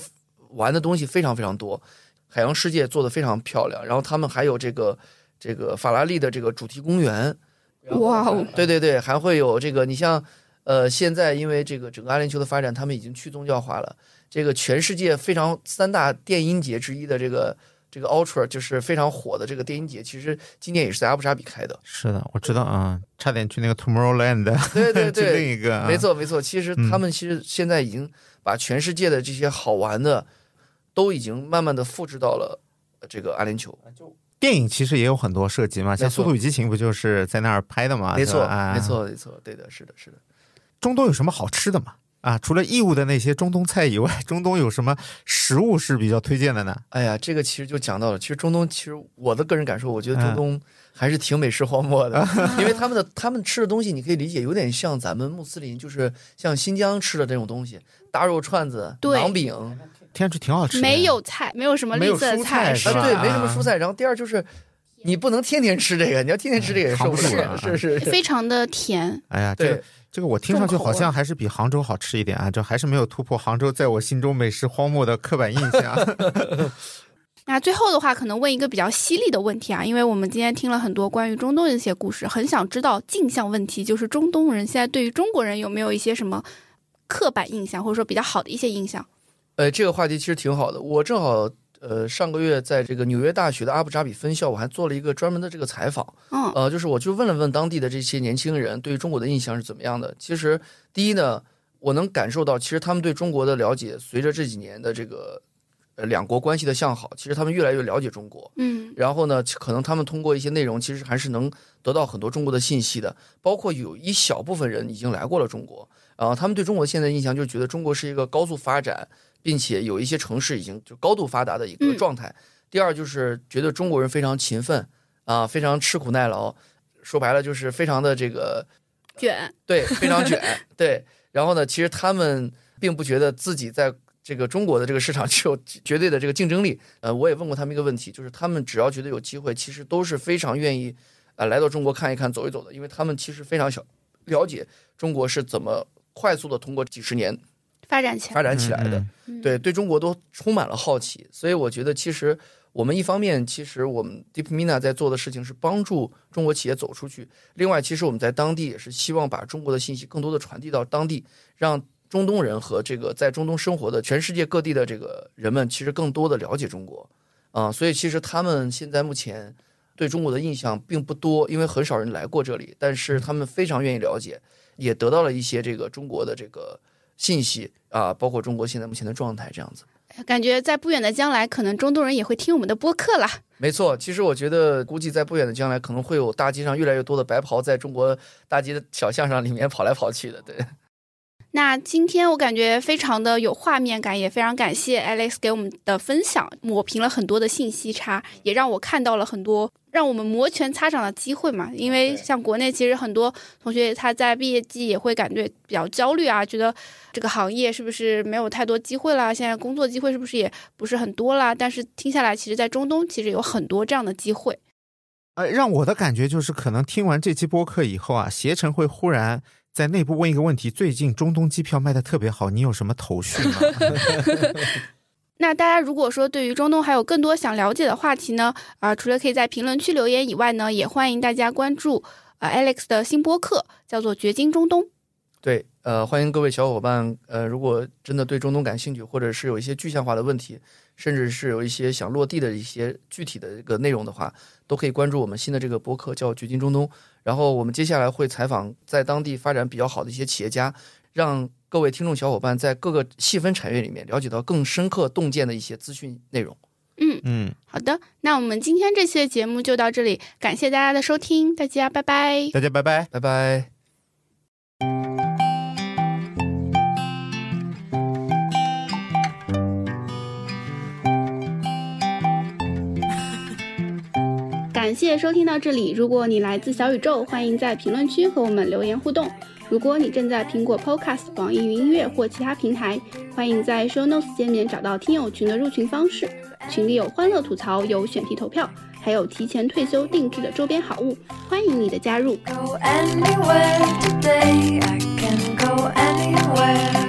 Speaker 1: 玩的东西非常非常多，海洋世界做的非常漂亮。然后他们还有这个这个法拉利的这个主题公园，
Speaker 3: 哇哦，
Speaker 1: 对对对，还会有这个，你像，呃，现在因为这个整个阿联酋的发展，他们已经去宗教化了。这个全世界非常三大电音节之一的这个这个 Ultra 就是非常火的这个电音节，其实今年也是在阿布扎比开的。
Speaker 2: 是的，我知道啊，差点去那个 Tomorrowland，
Speaker 1: 对对
Speaker 2: 对另，一个啊，
Speaker 1: 没错没错。其实
Speaker 2: 嗯
Speaker 1: 他们其实现在已经把全世界的这些好玩的，都已经慢慢的复制到了呃这个阿联酋。
Speaker 2: 电影其实也有很多涉及嘛，像《速度与激情》不就是在那儿拍的嘛？
Speaker 1: 没错没。错没错，对的，是的是的。
Speaker 2: 中东有什么好吃的吗？啊，除了义乌的那些中东菜以外，中东有什么食物是比较推荐的呢？
Speaker 1: 哎呀，这个其实就讲到了，其实中东，其实我的个人感受，我觉得
Speaker 2: 嗯
Speaker 1: 中东还是挺美食荒漠的，因为他们的他们吃的东西，你可以理解有点像咱们穆斯林，就是像新疆吃的这种东西，大肉串子、
Speaker 3: 对
Speaker 1: 馕饼，
Speaker 2: 听上去挺好吃的，
Speaker 3: 没有菜，没有什么绿色的
Speaker 2: 蔬菜
Speaker 3: 菜式
Speaker 2: 是吧
Speaker 1: 啊，对，没什么
Speaker 2: 啊
Speaker 1: 蔬菜。然后第二就是，你不能天天吃这个，你要天天吃这个也受不了，
Speaker 2: 扛不住啊
Speaker 1: 是是是，
Speaker 3: 非常的甜。
Speaker 2: 哎呀，这。这个我听上去好像还是比杭州好吃一点啊，这还是没有突破杭州在我心中美食荒漠的刻板印象。
Speaker 3: 那最后的话，可能问一个比较犀利的问题啊，因为我们今天听了很多关于中东的一些故事，很想知道镜像问题，就是中东人现在对于中国人有没有一些什么刻板印象，或者说比较好的一些印象？
Speaker 1: 呃，这个话题其实挺好的。我正好呃上个月在这个纽约大学的阿布扎比分校，我还做了一个专门的这个采访。
Speaker 3: 嗯，
Speaker 1: 呃，就是我就问了问当地的这些年轻人对于中国的印象是怎么样的。其实第一呢，我能感受到，其实他们对中国的了解，随着这几年的这个呃两国关系的向好，其实他们越来越了解中国。
Speaker 3: 嗯
Speaker 1: 然后呢，可能他们通过一些内容，其实还是能得到很多中国的信息的。包括有一小部分人已经来过了中国，呃，他们对中国现在的印象就是觉得中国是一个高速发展，并且有一些城市已经就高度发达的一个
Speaker 3: 嗯
Speaker 1: 状态。第二就是觉得中国人非常勤奋啊、非常吃苦耐劳，说白了就是非常的这个
Speaker 3: 卷，
Speaker 1: 对，非常卷，对。然后呢，其实他们并不觉得自己在这个中国的这个市场具有绝对的这个竞争力。呃，我也问过他们一个问题，就是他们只要觉得有机会，其实都是非常愿意呃来到中国看一看、走一走的，因为他们其实非常小了解中国是怎么快速的通过几十年
Speaker 3: 发展起来。
Speaker 1: 发展起来的。对，对中国都充满了好奇，所以我觉得其实我们一方面，其实我们 DeepMina 在做的事情是帮助中国企业走出去；另外，其实我们在当地也是希望把中国的信息更多的传递到当地，让中东人和这个在中东生活的全世界各地的这个人们，其实更多的了解中国。啊、所以其实他们现在目前对中国的印象并不多，因为很少人来过这里，但是他们非常愿意了解。也得到了一些这个中国的这个信息啊，包括中国现在目前的状态这样子。
Speaker 3: 感觉在不远的将来，可能中东人也会听我们的播客啦。
Speaker 1: 没错，其实我觉得，估计在不远的将来，可能会有大街上越来越多的白袍在中国大街的小巷上里面跑来跑去的。对，
Speaker 3: 那今天我感觉非常的有画面感，也非常感谢 Alex 给我们的分享，抹平了很多的信息差，也让我看到了很多让我们摩拳擦掌的机会嘛。因为像国内其实很多同学他在毕业季也会感觉比较焦虑啊，觉得这个行业是不是没有太多机会啦？现在工作机会是不是也不是很多啦？但是听下来，其实在中东其实有很多这样的机会。
Speaker 2: 呃，让我的感觉就是，可能听完这期播客以后啊，携程会忽然在内部问一个问题：最近中东机票卖的特别好，你有什么头绪吗？
Speaker 3: 那大家如果说对于中东还有更多想了解的话题呢，啊、除了可以在评论区留言以外呢，也欢迎大家关注呃 Alex 的新播客，叫做《掘金中东》。
Speaker 1: 对，呃，欢迎各位小伙伴，呃，如果真的对中东感兴趣，或者是有一些具象化的问题，甚至是有一些想落地的一些具体的这个内容的话，都可以关注我们新的这个播客，叫《掘金中东》。然后我们接下来会采访在当地发展比较好的一些企业家，让各位听众小伙伴在各个细分产业里面了解到更深刻洞见的一些资讯内容。
Speaker 3: 嗯，
Speaker 2: 嗯，
Speaker 3: 好的，那我们今天这期的节目就到这里，感谢大家的收听，大家拜拜。
Speaker 2: 大家拜拜。
Speaker 1: 拜拜。
Speaker 3: 感谢收听到这里。如果你来自小宇宙，欢迎在评论区和我们留言互动。如果你正在苹果 Podcast、网易云音乐或其他平台，欢迎在 Show Notes 界面找到听友群的入群方式。群里有欢乐吐槽，有选题投票，还有提前退休定制的周边好物，欢迎你的加入。
Speaker 4: Go anywhere today, I can go anywhere.